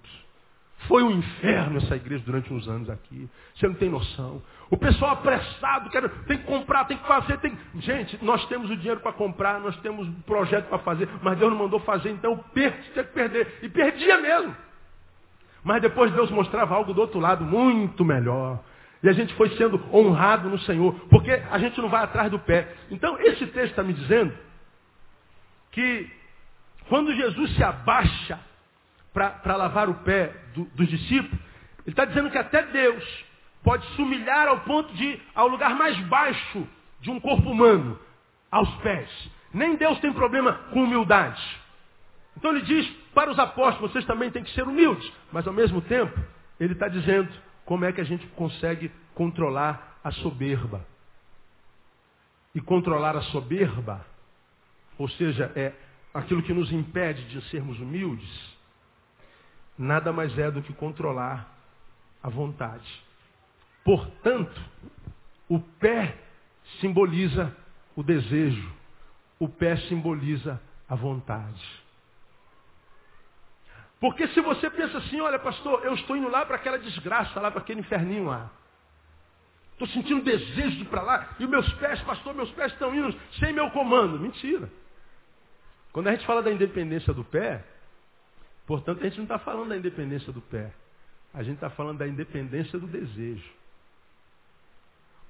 Foi um inferno essa igreja durante uns anos aqui. Você não tem noção. O pessoal apressado, quer, tem que comprar, tem que fazer. Tem... Gente, nós temos o dinheiro para comprar, nós temos um projeto para fazer, mas Deus não mandou fazer, então eu perco, tinha que perder. E perdia mesmo. Mas depois Deus mostrava algo do outro lado muito melhor. E a gente foi sendo honrado no Senhor, porque a gente não vai atrás do pé. Então, esse texto está me dizendo que quando Jesus se abaixa para lavar o pé do, dos discípulos, ele está dizendo que até Deus pode se humilhar ao ponto de ao lugar mais baixo de um corpo humano, aos pés. Nem Deus tem problema com humildade. Então ele diz para os apóstolos, vocês também têm que ser humildes. Mas ao mesmo tempo, ele está dizendo como é que a gente consegue controlar a soberba. E controlar a soberba, ou seja, é aquilo que nos impede de sermos humildes, nada mais é do que controlar a vontade. Portanto, o pé simboliza o desejo, o pé simboliza a vontade. Porque se você pensa assim, olha pastor, eu estou indo lá para aquela desgraça, lá para aquele inferninho lá. Estou sentindo desejo de ir para lá, e meus pés, pastor, meus pés estão indo sem meu comando. Mentira. Quando a gente fala da independência do pé, Portanto, a gente não está falando da independência do pé. A gente está falando da independência do desejo.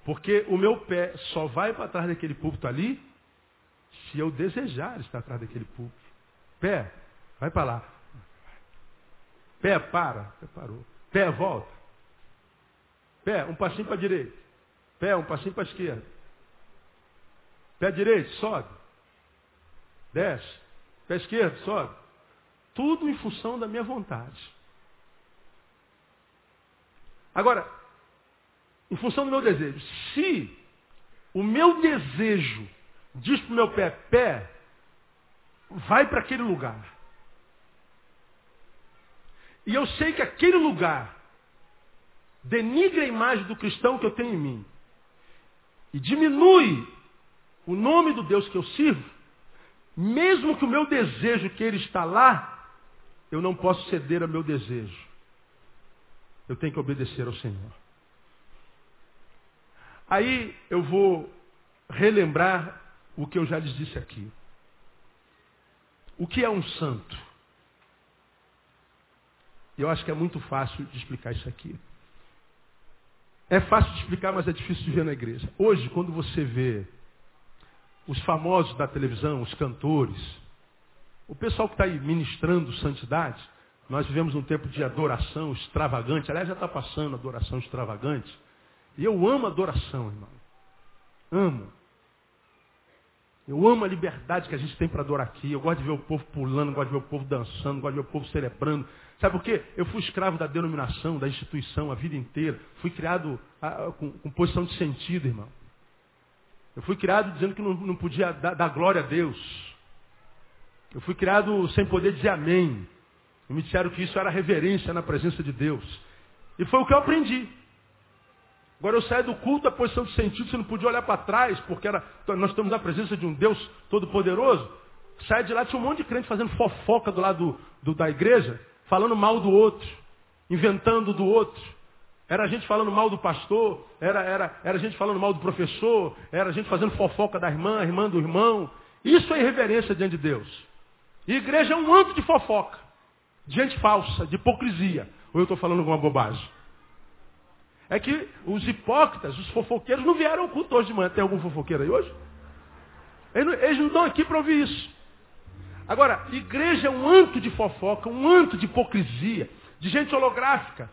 Porque o meu pé só vai para trás daquele púlpito ali se eu desejar estar atrás daquele púlpito. Pé, vai para lá. Pé, para. Pé parou. Pé, volta. Pé, um passinho para a direita. Pé, um passinho para a esquerda. Pé direito, sobe. Desce. Pé esquerdo, sobe. Tudo em função da minha vontade. Agora, em função do meu desejo. Se o meu desejo diz para o meu pé, pé, vai para aquele lugar. E eu sei que aquele lugar denigra a imagem do cristão que eu tenho em mim. E diminui o nome do Deus que eu sirvo, mesmo que o meu desejo que ele está lá eu não posso ceder ao meu desejo. Eu tenho que obedecer ao Senhor. Aí eu vou relembrar o que eu já lhes disse aqui. O que é um santo? Eu acho que é muito fácil de explicar isso aqui. É fácil de explicar, mas é difícil de ver na igreja. Hoje, quando você vê os famosos da televisão, os cantores, o pessoal que está aí ministrando santidade, nós vivemos um tempo de adoração extravagante. Aliás, já está passando adoração extravagante. E eu amo adoração, irmão. Amo. Eu amo a liberdade que a gente tem para adorar aqui. Eu gosto de ver o povo pulando, gosto de ver o povo dançando, gosto de ver o povo celebrando. Sabe por quê? Eu fui escravo da denominação, da instituição a vida inteira. Fui criado a, com, com, posição de sentido, irmão. Eu fui criado dizendo que não, não podia dar, dar, glória a Deus. Eu fui criado sem poder dizer amém. E me disseram que isso era reverência na presença de Deus. E foi o que eu aprendi. Agora eu saio do culto da posição de sentido, você não podia olhar para trás, porque era, nós estamos na presença de um Deus todo-poderoso. Sai de lá, tinha um monte de crente fazendo fofoca do lado do, do, da igreja, falando mal do outro, inventando do outro. Era gente falando mal do pastor, era, era, era gente falando mal do professor, era gente fazendo fofoca da irmã, irmã do irmão. Isso é irreverência diante de Deus. E igreja é um manto de fofoca, de gente falsa, de hipocrisia. Ou eu estou falando alguma bobagem? É que os hipócritas, os fofoqueiros, não vieram ao culto hoje de manhã. Tem algum fofoqueiro aí hoje? Eles não estão aqui para ouvir isso. Agora, igreja é um anto de fofoca, um anto de hipocrisia, de gente holográfica.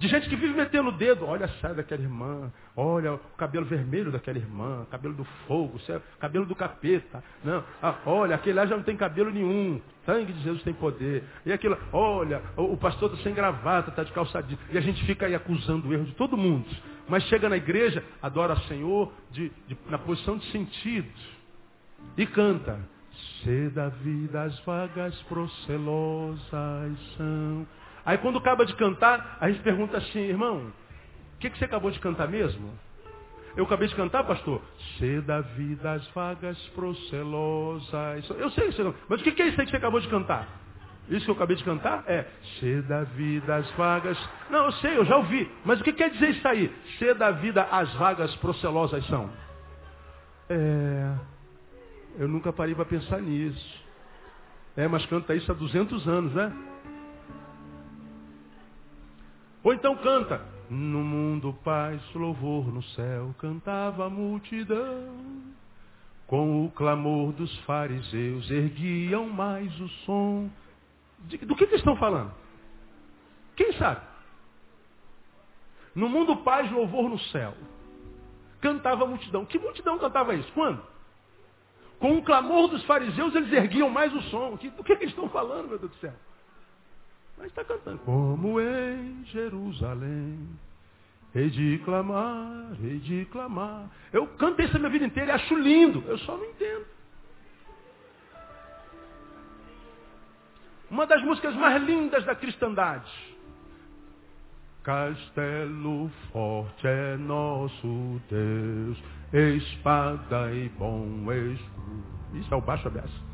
De gente que vive metendo o dedo. Olha a saia daquela irmã. Olha o cabelo vermelho daquela irmã. Cabelo do fogo. Cabelo do capeta. Não. Ah, olha, aquele lá já não tem cabelo nenhum. Sangue de Jesus tem poder. E aquilo, olha, o, pastor está sem gravata, está de calçadinho. E a gente fica aí acusando o erro de todo mundo. Mas chega na igreja, adora o Senhor de, de, na posição de sentido. E canta. Se da vida as vagas procelosas são Aí quando acaba de cantar, a gente pergunta assim, irmão, o que, que você acabou de cantar mesmo? Eu acabei de cantar, pastor? Se da vida as vagas procelosas. Eu sei, sei mas o que, que é isso aí que você acabou de cantar? Isso que eu acabei de cantar? É, se da vida as vagas. Não, eu sei, eu já ouvi. Mas o que quer dizer isso aí? Se da vida as vagas procelosas são? É. Eu nunca parei para pensar nisso. É, mas canta isso há 200 anos, né? Ou então canta. No mundo paz, louvor no céu, cantava a multidão. Com o clamor dos fariseus, erguiam mais o som. De, do que, que estão falando? Quem sabe? No mundo paz, louvor no céu. Cantava a multidão. Que multidão cantava isso? Quando? Com o clamor dos fariseus, eles erguiam mais o som. Do que, que, eles estão falando, meu Deus do céu? Mas está cantando. Como em Jerusalém, hei de clamar, hei de clamar. Eu canto isso a minha vida inteira e acho lindo. Eu só não entendo. Uma das músicas mais lindas da cristandade. Castelo forte é nosso Deus, espada e bom escudo. Isso é o baixo aberto.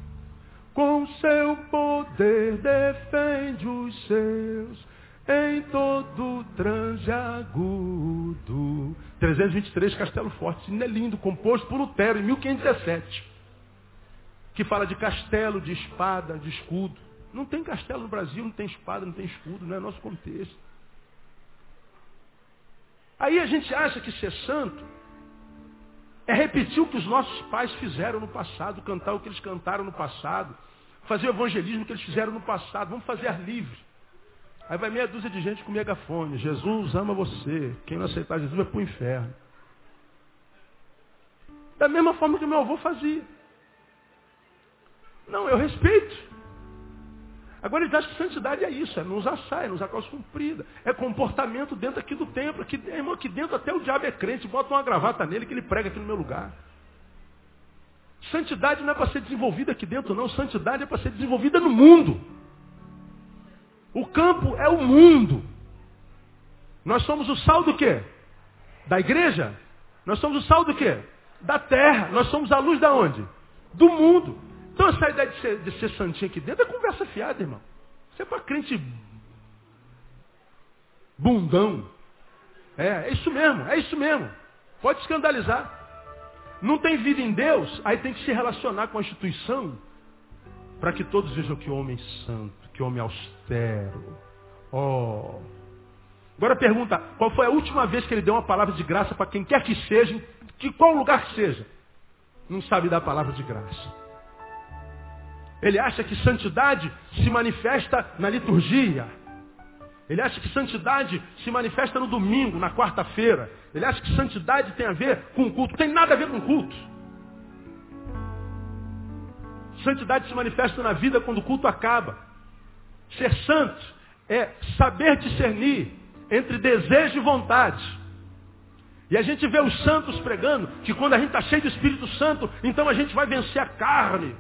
Com seu poder defende os seus em todo transe agudo. 323 Castelo Forte. É lindo, composto por Lutero em 1517. Que fala de castelo, de espada, de escudo. Não tem castelo no Brasil, não tem espada, não tem escudo, não é nosso contexto. Aí a gente acha que ser santo é repetir o que os nossos pais fizeram no passado, cantar o que eles cantaram no passado, fazer o evangelismo que eles fizeram no passado. Vamos fazer ar livre. Aí vai meia dúzia de gente com megafone. Jesus ama você. Quem não aceitar Jesus vai para o inferno. Da mesma forma que meu avô fazia. Não, eu respeito. Agora eles acham que santidade é isso, é não usar saia, não usar calça comprida. É comportamento dentro aqui do templo. Aqui, irmão, aqui dentro até o diabo é crente, bota uma gravata nele que ele prega aqui no meu lugar. Santidade não é para ser desenvolvida aqui dentro, não. Santidade é para ser desenvolvida no mundo. O campo é o mundo. Nós somos o sal do quê? Da igreja? Nós somos o sal do quê? Da terra. Nós somos a luz da onde? Do mundo. Então essa ideia de ser, de ser santinho aqui dentro é conversa fiada, irmão. Isso é para crente bundão. É, é isso mesmo, é isso mesmo. Pode escandalizar. Não tem vida em Deus, aí tem que se relacionar com a instituição para que todos vejam que homem santo, que homem austero. Oh. Agora pergunta, qual foi a última vez que ele deu uma palavra de graça para quem quer que seja, de qual lugar que seja? Não sabe dar palavra de graça. Ele acha que santidade se manifesta na liturgia. Ele acha que santidade se manifesta no domingo, na quarta-feira. Ele acha que santidade tem a ver com culto. Tem nada a ver com culto. Santidade se manifesta na vida quando o culto acaba. Ser santo é saber discernir entre desejo e vontade. E a gente vê os santos pregando que quando a gente está cheio do Espírito Santo, então a gente vai vencer a carne.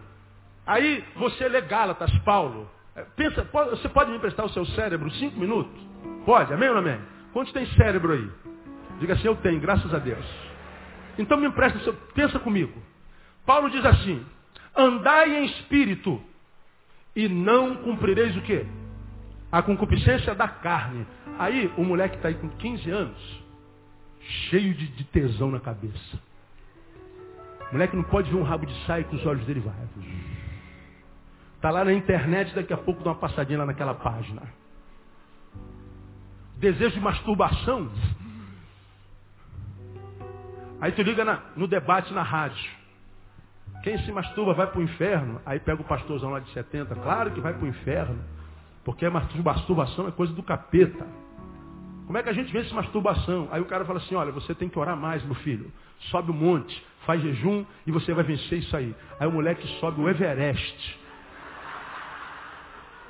Aí você lê Gálatas, Paulo. Pensa, você pode me emprestar o seu cérebro cinco minutos? Pode, amém ou não amém? Quantos tem cérebro aí? Diga assim, eu tenho, graças a Deus. Então me empresta, seu, pensa comigo. Paulo diz assim, andai em espírito e não cumprireis o quê? A concupiscência da carne. Aí o moleque está aí com 15 anos, cheio de, de, tesão na cabeça. O moleque não pode ver um rabo de saia que os olhos dele vai. Está lá na internet, daqui a pouco dá uma passadinha lá naquela página. Desejo de masturbação. Aí tu liga na, no debate na rádio. Quem se masturba vai para o inferno. Aí pega o pastorzão lá de 70. Claro que vai para o inferno. Porque a masturbação é coisa do capeta. Como é que a gente vence masturbação? Aí o cara fala assim, olha, você tem que orar mais, meu filho. Sobe o monte, faz jejum e você vai vencer isso aí. Aí o moleque sobe o Everest.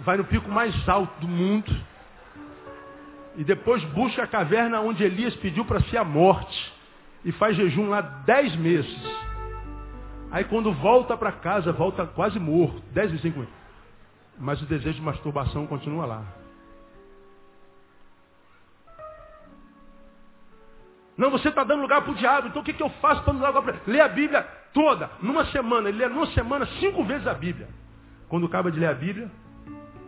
Vai no pico mais alto do mundo. E depois busca a caverna onde Elias pediu para ser a morte. E faz jejum lá dez meses. Aí quando volta para casa, volta quase morto. Dez e cinco. Mas o desejo de masturbação continua lá. Não, você está dando lugar para o diabo. Então o que, que eu faço para dar lugar para ele? Lê a Bíblia toda, numa semana. Ele lê numa semana cinco vezes a Bíblia. Quando acaba de ler a Bíblia,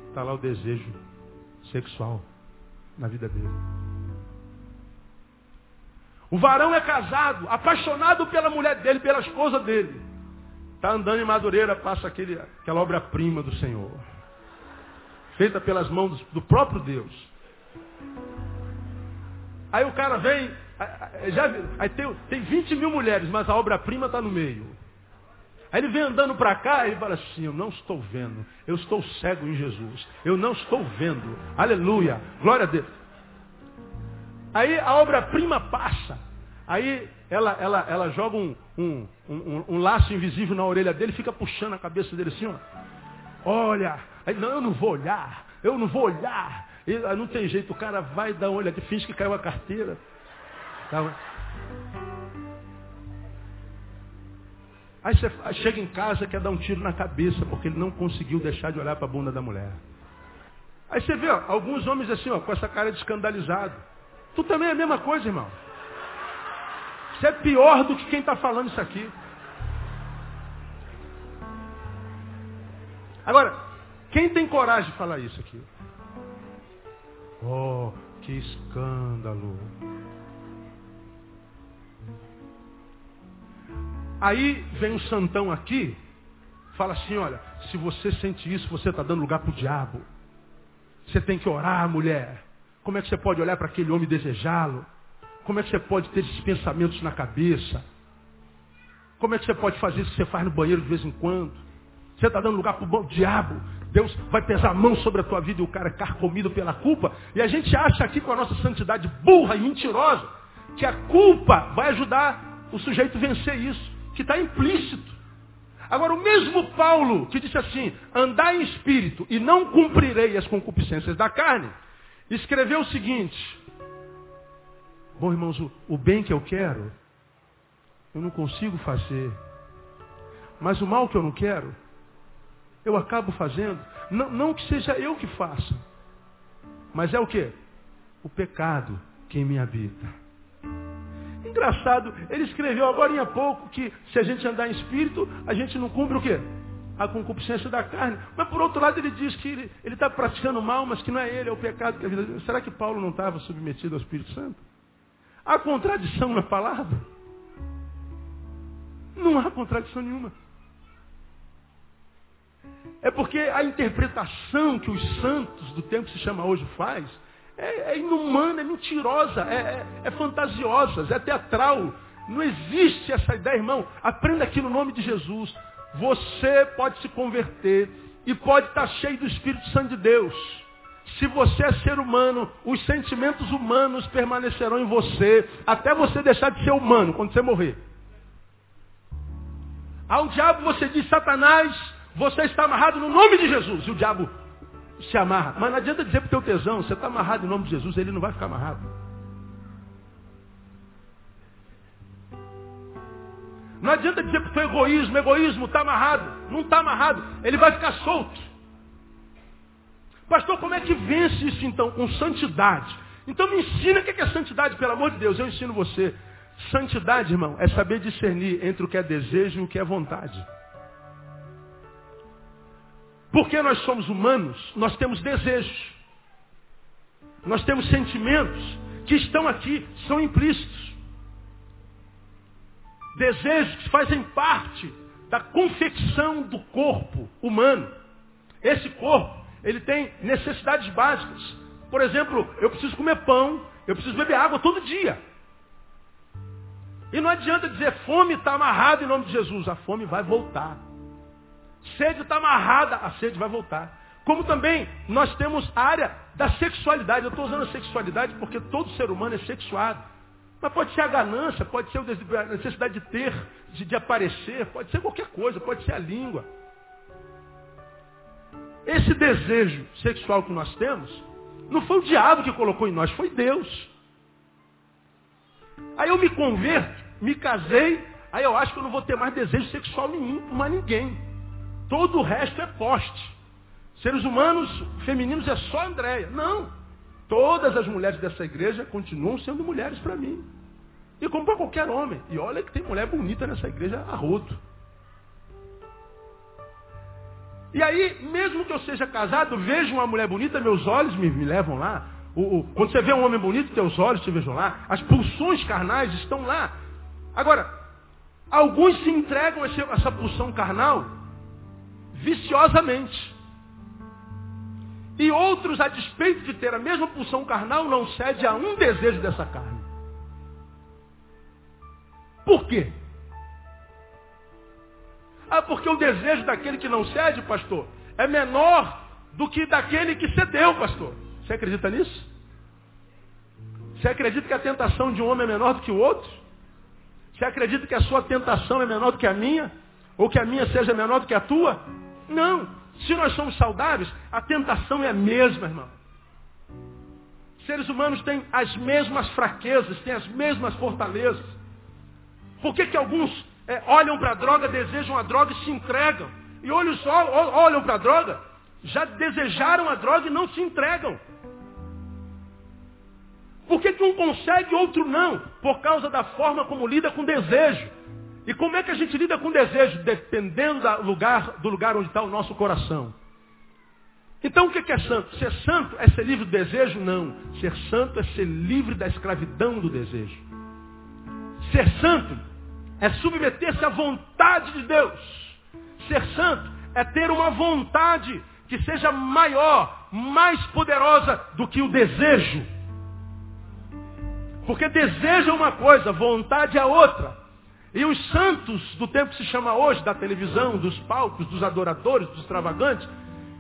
está lá o desejo sexual na vida dele. O varão é casado, apaixonado pela mulher dele, pela esposa dele. Está andando em Madureira, passa aquele, aquela obra-prima do Senhor. Feita pelas mãos do próprio Deus. Aí o cara vem, já, aí tem, tem 20 mil mulheres, mas a obra-prima está no meio. Aí ele vem andando para cá e fala assim, eu não estou vendo. Eu estou cego em Jesus. Eu não estou vendo. Aleluia. Glória a Deus. Aí a obra-prima passa. Aí ela, ela, ela joga um, um, um, um, laço invisível na orelha dele fica puxando a cabeça dele assim, ó. Olha. Aí, não, eu não vou olhar. Eu não vou olhar. E, não tem jeito, o cara vai dar um olho aqui, finge que caiu a carteira. Tá? Aí você chega em casa quer dar um tiro na cabeça, porque ele não conseguiu deixar de olhar para a bunda da mulher. Aí você vê ó, alguns homens assim, ó, com essa cara de escandalizado. Tu também é a mesma coisa, irmão. Você é pior do que quem está falando isso aqui. Agora, quem tem coragem de falar isso aqui? Oh, que escândalo. Aí vem um santão aqui, fala assim, olha, se você sente isso, você está dando lugar para o diabo. Você tem que orar, mulher. Como é que você pode olhar para aquele homem e desejá-lo? Como é que você pode ter esses pensamentos na cabeça? Como é que você pode fazer isso que você faz no banheiro de vez em quando? Você está dando lugar para o diabo. Deus vai pesar a mão sobre a tua vida e o cara é carcomido pela culpa. E a gente acha aqui com a nossa santidade burra e mentirosa que a culpa vai ajudar o sujeito a vencer isso que está implícito. Agora, o mesmo Paulo que disse assim, andar em espírito e não cumprirei as concupiscências da carne, escreveu o seguinte, bom irmãos, o, o bem que eu quero, eu não consigo fazer. Mas o mal que eu não quero, eu acabo fazendo. Não, não que seja eu que faça, mas é o que? O pecado que me habita. Engraçado, ele escreveu agora há pouco que se a gente andar em espírito, a gente não cumpre o quê? A concupiscência da carne. Mas por outro lado ele diz que ele está praticando mal, mas que não é ele, é o pecado que a vida. Será que Paulo não estava submetido ao Espírito Santo? Há contradição na palavra? Não há contradição nenhuma. É porque a interpretação que os santos do tempo que se chama hoje faz é, é inumana, é mentirosa, é, é, é fantasiosa, é teatral. Não existe essa ideia, irmão. Aprenda aqui no nome de Jesus. Você pode se converter e pode estar cheio do Espírito Santo de Deus. Se você é ser humano, os sentimentos humanos permanecerão em você até você deixar de ser humano quando você morrer. Ao diabo você diz, Satanás, Você está amarrado no nome de Jesus. E o diabo se amarra. Mas não adianta dizer para o teu tesão, você está amarrado em nome de Jesus, ele não vai ficar amarrado. Não adianta dizer para o teu egoísmo, egoísmo está amarrado. Não está amarrado, ele vai ficar solto. Pastor, como é que vence isso então? Com santidade. Então me ensina o que é santidade, pelo amor de Deus, eu ensino você. Santidade, irmão, é saber discernir entre o que é desejo e o que é vontade. Porque nós somos humanos, nós temos desejos. Nós temos sentimentos que estão aqui, são implícitos. Desejos que fazem parte da confecção do corpo humano. Esse corpo, ele tem necessidades básicas. Por exemplo, eu preciso comer pão, eu preciso beber água todo dia. E não adianta dizer fome está amarrada em nome de Jesus. A fome vai voltar. Sede está amarrada, a sede vai voltar. Como também nós temos a área da sexualidade. Eu estou usando a sexualidade porque todo ser humano é sexuado. Mas pode ser a ganância, pode ser a necessidade de ter, de, de aparecer, pode ser qualquer coisa, pode ser a língua. Esse desejo sexual que nós temos, não foi o diabo que colocou em nós, foi Deus. Aí eu me converto, me casei, aí eu acho que eu não vou ter mais desejo sexual nenhum por mais ninguém. Todo o resto é poste. Seres humanos femininos é só Andréia. Não. Todas as mulheres dessa igreja continuam sendo mulheres para mim. E como para qualquer homem. E olha que tem mulher bonita nessa igreja a roto. E aí, mesmo que eu seja casado, vejo uma mulher bonita, meus olhos me, me levam lá. O, o, quando você vê um homem bonito, teus olhos te vejam lá. As pulsões carnais estão lá. Agora, alguns se entregam a essa pulsão carnal viciosamente. E outros, a despeito de ter a mesma pulsão carnal, não cede a um desejo dessa carne. Por quê? Ah, porque o desejo daquele que não cede, pastor, é menor do que daquele que cedeu, pastor. Você acredita nisso? Você acredita que a tentação de um homem é menor do que o outro? Você acredita que a sua tentação é menor do que a minha? Ou que a minha seja menor do que a tua? Não. Se nós somos saudáveis, a tentação é a mesma, irmão. Seres humanos têm as mesmas fraquezas, têm as mesmas fortalezas. Por que, que alguns é, olham para a droga, desejam a droga e se entregam? E olham, só, olham para a droga, já desejaram a droga e não se entregam. Por que, que um consegue e outro não? Por causa da forma como lida com desejo. E como é que a gente lida com desejo? Dependendo do lugar, do lugar onde está o nosso coração. Então o que é santo? Ser santo é ser livre do desejo? Não. Ser santo é ser livre da escravidão do desejo. Ser santo é submeter-se à vontade de Deus. Ser santo é ter uma vontade que seja maior, mais poderosa do que o desejo. Porque desejo é uma coisa, vontade é outra. E os santos do tempo que se chama hoje, da televisão, dos palcos, dos adoradores, dos extravagantes,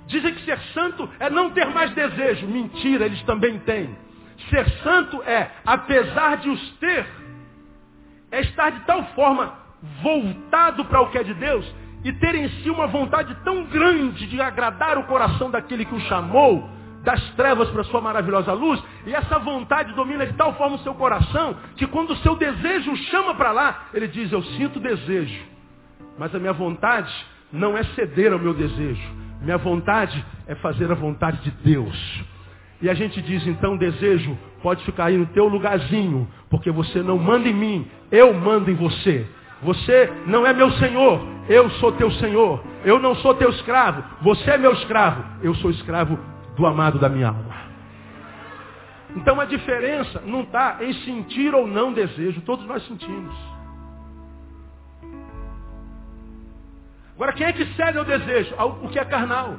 dizem que ser santo é não ter mais desejo. Mentira, eles também têm. Ser santo é, apesar de os ter, é estar de tal forma voltado para o que é de Deus e ter em si uma vontade tão grande de agradar o coração daquele que o chamou, das trevas para a sua maravilhosa luz, e essa vontade domina de tal forma o seu coração, que quando o seu desejo chama para lá, ele diz, eu sinto desejo, mas a minha vontade não é ceder ao meu desejo, minha vontade é fazer a vontade de Deus. E a gente diz, então, desejo pode ficar aí no teu lugarzinho, porque você não manda em mim, eu mando em você. Você não é meu senhor, eu sou teu senhor. Eu não sou teu escravo, você é meu escravo, eu sou escravo do amado da minha alma. Então a diferença não está em sentir ou não desejo, todos nós sentimos. Agora quem é que cede ao desejo? O que é carnal.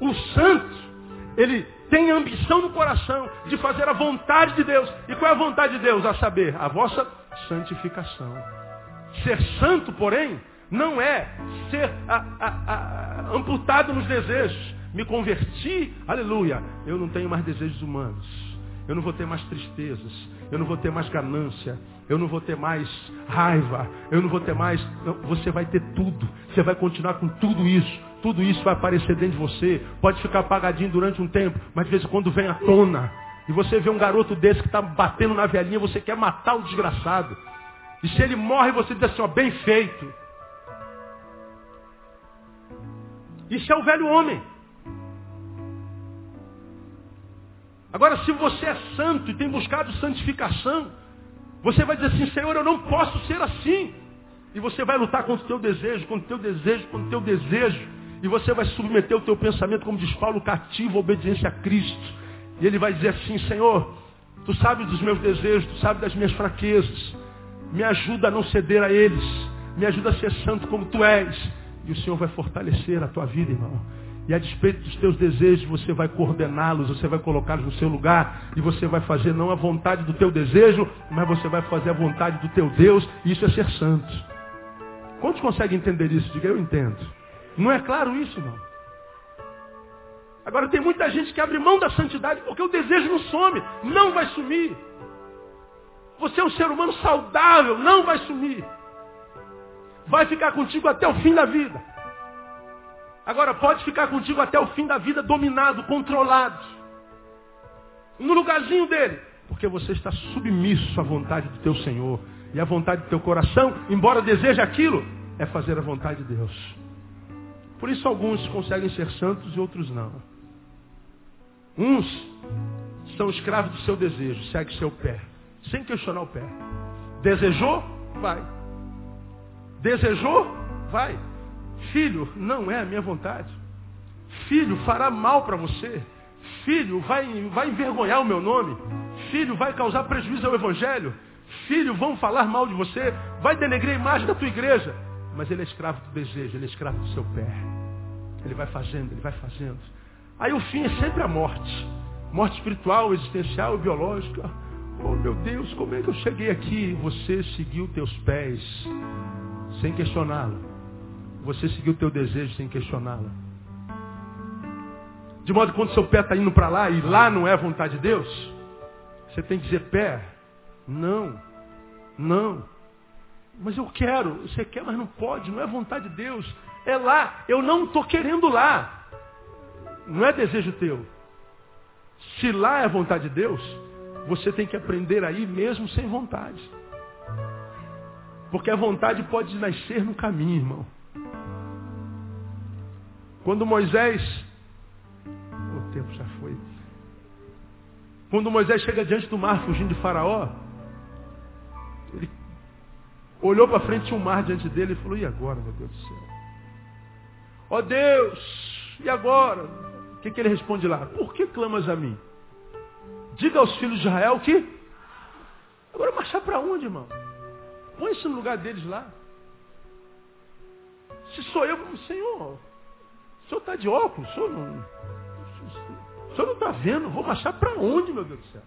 O santo, ele tem ambição no coração de fazer a vontade de Deus. E qual é a vontade de Deus? A saber, a vossa santificação. Ser santo, porém, não é ser a, a, a, amputado nos desejos me converti, aleluia, eu não tenho mais desejos humanos. eu não vou ter mais tristezas, eu não vou ter mais ganância, eu não vou ter mais raiva, eu não vou ter mais. Você vai ter tudo, você vai continuar com tudo isso, tudo isso vai aparecer dentro de você, pode ficar apagadinho durante um tempo, mas de vez em quando vem à tona. E você vê um garoto desse que está batendo na velhinha, você quer matar o desgraçado. E se ele morre, você diz assim, ó, bem feito. Isso é o velho homem. Agora, se você é santo e tem buscado santificação, você vai dizer assim, Senhor, eu não posso ser assim. E você vai lutar contra o teu desejo, contra o teu desejo, contra o teu desejo. E você vai submeter o teu pensamento, como diz Paulo, cativo à obediência a Cristo. E ele vai dizer assim, Senhor, tu sabes dos meus desejos, tu sabes das minhas fraquezas. Me ajuda a não ceder a eles. Me ajuda a ser santo como tu és. E o Senhor vai fortalecer a tua vida, irmão. E a despeito dos teus desejos, você vai coordená-los, você vai colocá-los no seu lugar, e você vai fazer não a vontade do teu desejo, mas você vai fazer a vontade do teu Deus, e isso é ser santo. Quantos conseguem entender isso? Diga, eu entendo. Não é claro isso, não? Agora tem muita gente que abre mão da santidade porque o desejo não some, não vai sumir. Você é um ser humano saudável, não vai sumir. Vai ficar contigo até o fim da vida. Agora pode ficar contigo até o fim da vida dominado, controlado. No lugarzinho dele. Porque você está submisso à vontade do teu Senhor. E a vontade do teu coração, embora deseje aquilo, é fazer a vontade de Deus. Por isso alguns conseguem ser santos e outros não. Uns são escravos do seu desejo, segue seu pé, sem questionar o pé. Desejou? Vai. Desejou? Vai. Filho, não é a minha vontade. Filho, fará mal para você. Filho, vai, vai envergonhar o meu nome. Filho, vai causar prejuízo ao Evangelho. Filho, vão falar mal de você. Vai denegrir a imagem da tua igreja. Mas ele é escravo do desejo, ele é escravo do seu pé. Ele vai fazendo, ele vai fazendo. Aí o fim é sempre a morte. Morte espiritual, existencial e biológica. Oh meu Deus, como é que eu cheguei aqui? Você seguiu teus pés sem questioná-lo. Você seguiu o teu desejo sem questioná-la. De modo que quando seu pé está indo para lá e lá não é vontade de Deus, você tem que dizer, pé, não, não. Mas eu quero, você quer, mas não pode, não é vontade de Deus. É lá, eu não estou querendo lá. Não é desejo teu. Se lá é vontade de Deus, você tem que aprender aí mesmo sem vontade. Porque a vontade pode nascer no caminho, irmão. Quando Moisés, o tempo já foi. Quando Moisés chega diante do mar fugindo de Faraó, ele olhou para frente, um mar diante dele e falou, e agora, meu Deus do céu? Ó oh Deus, e agora? O que, que ele responde lá? Por que clamas a mim? Diga aos filhos de Israel que. Agora marchar para onde, irmão? Põe-se no lugar deles lá. Se sou eu, Senhor, o senhor está de óculos? O senhor não, o senhor não está vendo? Vou marchar para onde, meu Deus do céu?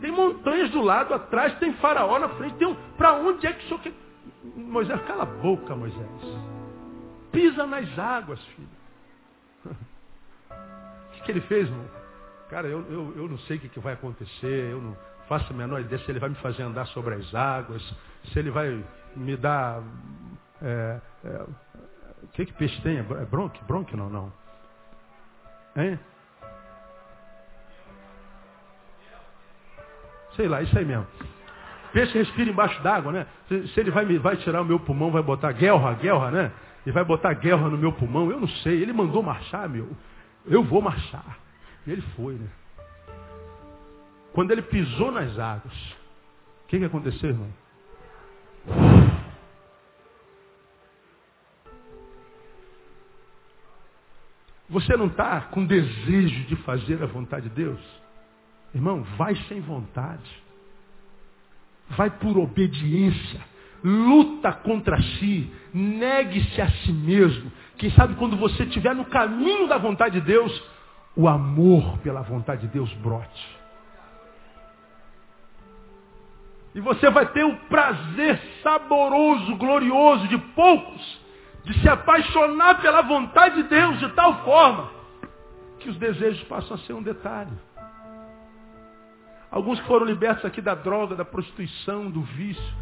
Tem montanhas do lado, atrás tem faraó na frente. Um... Para onde é que o senhor quer? Moisés, cala a boca, Moisés. Pisa nas águas, filho. *laughs* O que, que ele fez, irmão? Cara, eu, eu, eu não sei o que, que vai acontecer. Eu não faço a menor ideia se ele vai me fazer andar sobre as águas. Se ele vai me dar é, é, o que, que peixe tem? É bronque? Bronque não, não. Hein? Sei lá, isso aí mesmo. Peixe respira embaixo d'água, né? Se, se, ele vai, vai tirar o meu pulmão, vai botar guerra, guerra, né? E vai botar guerra no meu pulmão, eu não sei. Ele mandou marchar, meu. Eu vou marchar. E ele foi, né? Quando ele pisou nas águas, o que, que aconteceu, irmão? Você não está com desejo de fazer a vontade de Deus? Irmão, vai sem vontade. Vai por obediência. Luta contra si. Negue-se a si mesmo. Quem sabe quando você estiver no caminho da vontade de Deus, o amor pela vontade de Deus brote. E você vai ter o prazer saboroso, glorioso de poucos de se apaixonar pela vontade de Deus de tal forma que os desejos passam a ser um detalhe. Alguns que foram libertos aqui da droga, da prostituição, do vício.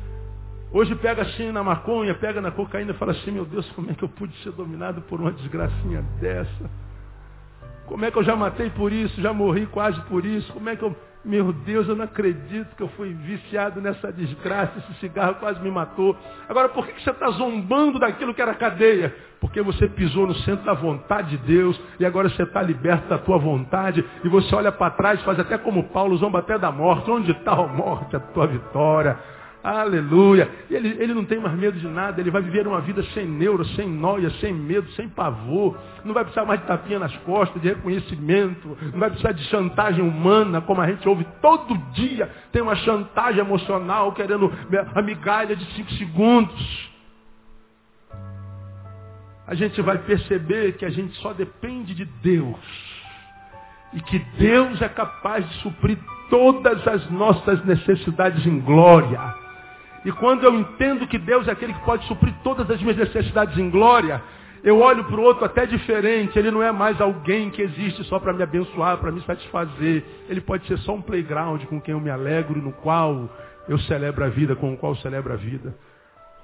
Hoje pega assim na maconha, pega na cocaína e fala assim, meu Deus, como é que eu pude ser dominado por uma desgracinha dessa? Como é que eu já matei por isso, já morri quase por isso? Como é que eu. Meu Deus, eu não acredito que eu fui viciado nessa desgraça, esse cigarro quase me matou. Agora, por que você está zombando daquilo que era cadeia? Porque você pisou no centro da vontade de Deus e agora você está liberto da tua vontade e você olha para trás, faz até como Paulo, zomba até da morte. Onde está a morte, a tua vitória? Aleluia. Ele, ele não tem mais medo de nada, ele vai viver uma vida sem neuro, sem noia, sem medo, sem pavor. Não vai precisar mais de tapinha nas costas, de reconhecimento, não vai precisar de chantagem humana, como a gente ouve todo dia. Tem uma chantagem emocional querendo a migalha de cinco segundos. A gente vai perceber que a gente só depende de Deus. E que Deus é capaz de suprir todas as nossas necessidades em glória. E quando eu entendo que Deus é aquele que pode suprir todas as minhas necessidades em glória, eu olho para o outro até diferente. Ele não é mais alguém que existe só para me abençoar, para me satisfazer. Ele pode ser só um playground com quem eu me alegro, no qual eu celebro a vida, com o qual eu celebro a vida.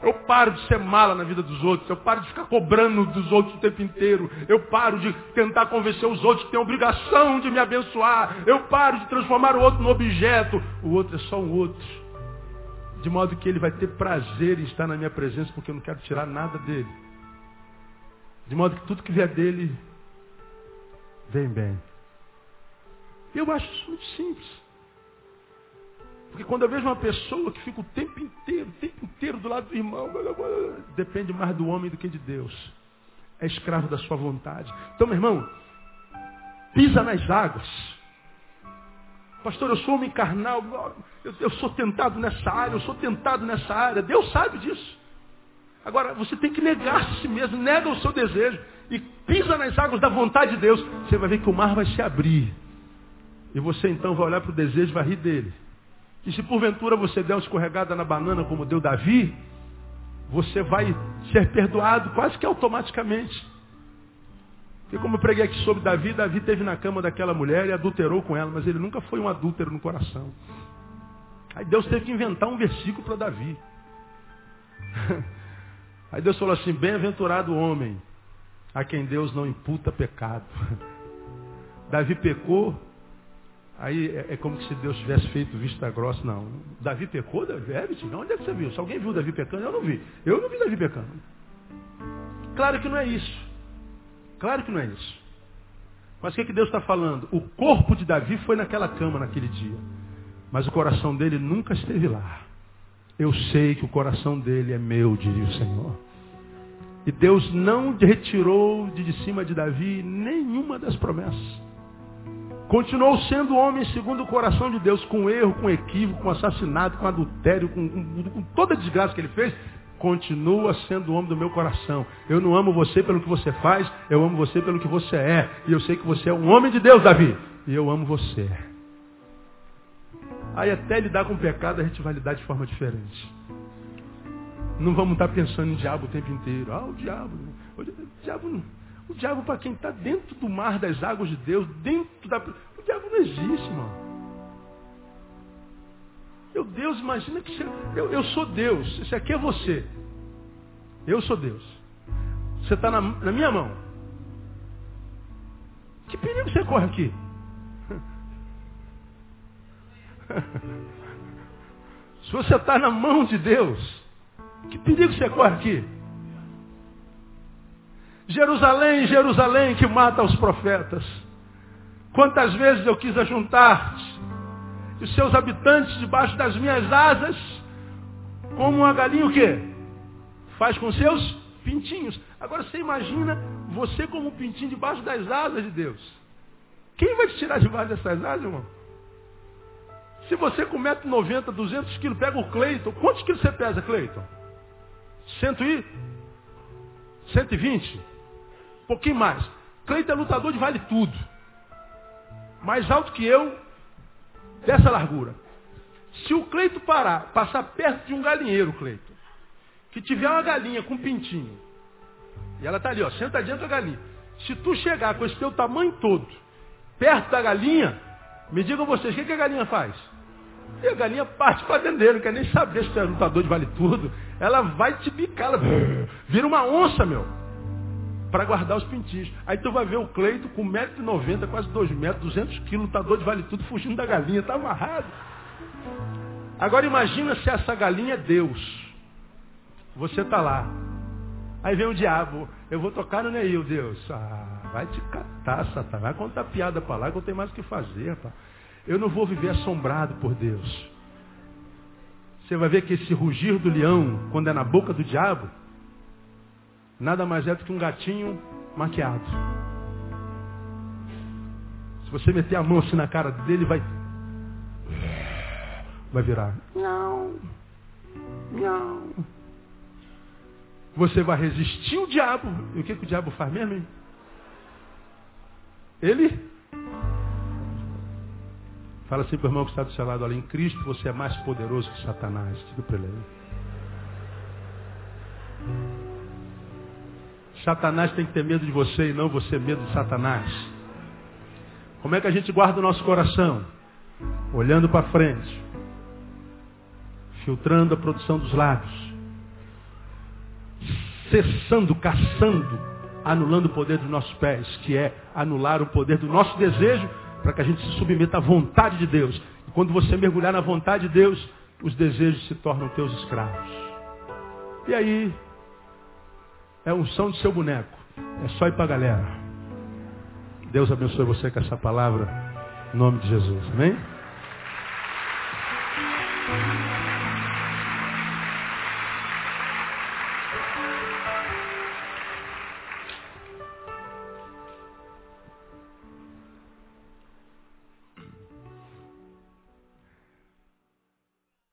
Eu paro de ser mala na vida dos outros. Eu paro de ficar cobrando dos outros o tempo inteiro. Eu paro de tentar convencer os outros que têm obrigação de me abençoar. Eu paro de transformar o outro no objeto. O outro é só um outro de modo que ele vai ter prazer em estar na minha presença, porque eu não quero tirar nada dele. De modo que tudo que vier dele, vem bem. Eu acho isso muito simples. Porque quando eu vejo uma pessoa que fica o tempo inteiro, o tempo inteiro do lado do irmão, depende mais do homem do que de Deus. É escravo da sua vontade. Então, meu irmão, pisa nas águas. Pastor, eu sou homem carnal, eu, eu, sou tentado nessa área, eu sou tentado nessa área. Deus sabe disso. Agora, você tem que negar a si mesmo, nega o seu desejo e pisa nas águas da vontade de Deus. Você vai ver que o mar vai se abrir. E você então vai olhar para o desejo e vai rir dele. E se porventura você der uma escorregada na banana como deu Davi, você vai ser perdoado quase que automaticamente. Porque como eu preguei aqui sobre Davi, Davi teve na cama daquela mulher e adulterou com ela, mas ele nunca foi um adúltero no coração. Aí Deus teve que inventar um versículo para Davi. *laughs* Aí Deus falou assim, bem-aventurado o homem a quem Deus não imputa pecado. *laughs* Davi pecou, aí é, é, como se Deus tivesse feito vista grossa. Não, Davi pecou, Davi, é, não, onde é que você viu? Se alguém viu Davi pecando, eu não vi. Eu não vi Davi pecando. Claro que não é isso. Claro que não é isso. Mas o que, é que Deus está falando? O corpo de Davi foi naquela cama naquele dia. Mas o coração dele nunca esteve lá. Eu sei que o coração dele é meu, diria o Senhor. E Deus não retirou de cima de Davi nenhuma das promessas. Continuou sendo homem segundo o coração de Deus, com erro, com equívoco, com assassinato, com adultério, com, com, com toda a desgraça que ele fez continua sendo o homem do meu coração. Eu não amo você pelo que você faz, eu amo você pelo que você é. E eu sei que você é um homem de Deus, Davi. E eu amo você. Aí até lidar com o pecado a gente vai lidar de forma diferente. Não vamos estar pensando em diabo o tempo inteiro. Ah, o diabo. O diabo, o diabo para quem está dentro do mar das águas de Deus, dentro da. O diabo não existe, mano. Meu Deus, imagina que você, eu, eu sou Deus. Esse aqui é você. Eu sou Deus. Você está na, na minha mão. Que perigo você corre aqui? *laughs* Se você está na mão de Deus, que perigo você corre aqui? Jerusalém, Jerusalém que mata os profetas. Quantas vezes eu quis ajuntar-te os seus habitantes debaixo das minhas asas, como uma galinha o quê? Faz com seus pintinhos. Agora você imagina você como um pintinho debaixo das asas de Deus. Quem vai te tirar debaixo dessas asas, irmão? Se você com 1,90m, 200 quilos, pega o Cleiton, quantos quilos você pesa, Cleiton? Cento e? 120? Um pouquinho mais. Cleiton é lutador de vale tudo. Mais alto que eu, dessa largura. Se o Cleito parar, passar perto de um galinheiro, Cleito, que tiver uma galinha com um pintinho, e ela está ali, ó, sentadinha com a galinha. Se tu chegar com esse teu tamanho todo, perto da galinha, Me digam vocês, o que, que a galinha faz? E a galinha parte para dentro dele, não quer nem saber se tu é lutador de vale tudo. Ela vai te bicar, ela *laughs* vira uma onça, meu. Para guardar os pintinhos. Aí tu vai ver o Cleito com 1,90m, quase 2 metros, 200 quilos, lutador de vale tudo, fugindo da galinha, tá amarrado. Agora imagina se essa galinha é Deus. Você tá lá. Aí vem o diabo, eu vou tocar no Neil, Deus. Ah, vai te catar, Satanás. Vai contar piada para lá que eu tenho mais o que fazer. Eu não vou viver assombrado por Deus. Você vai ver que esse rugir do leão, quando é na boca do diabo, nada mais é do que um gatinho maquiado. Se você meter a mão assim na cara dele, vai. Vai virar. Não. Não. Você vai resistir o diabo. E o que, que o diabo faz mesmo? Hein? Ele Fala assim para o irmão que está do seu lado, olha, em Cristo você é mais poderoso que Satanás. Diga para ele aí. Satanás tem que ter medo de você e não você medo de Satanás. Como é que a gente guarda o nosso coração? Olhando para frente. Filtrando a produção dos lábios. Cessando, caçando, anulando o poder dos nossos pés, que é anular o poder do nosso desejo para que a gente se submeta à vontade de Deus. E quando você mergulhar na vontade de Deus, os desejos se tornam teus escravos. E aí, é unção de seu boneco. É só ir para a galera. Deus abençoe você com essa palavra. Em nome de Jesus. Amém?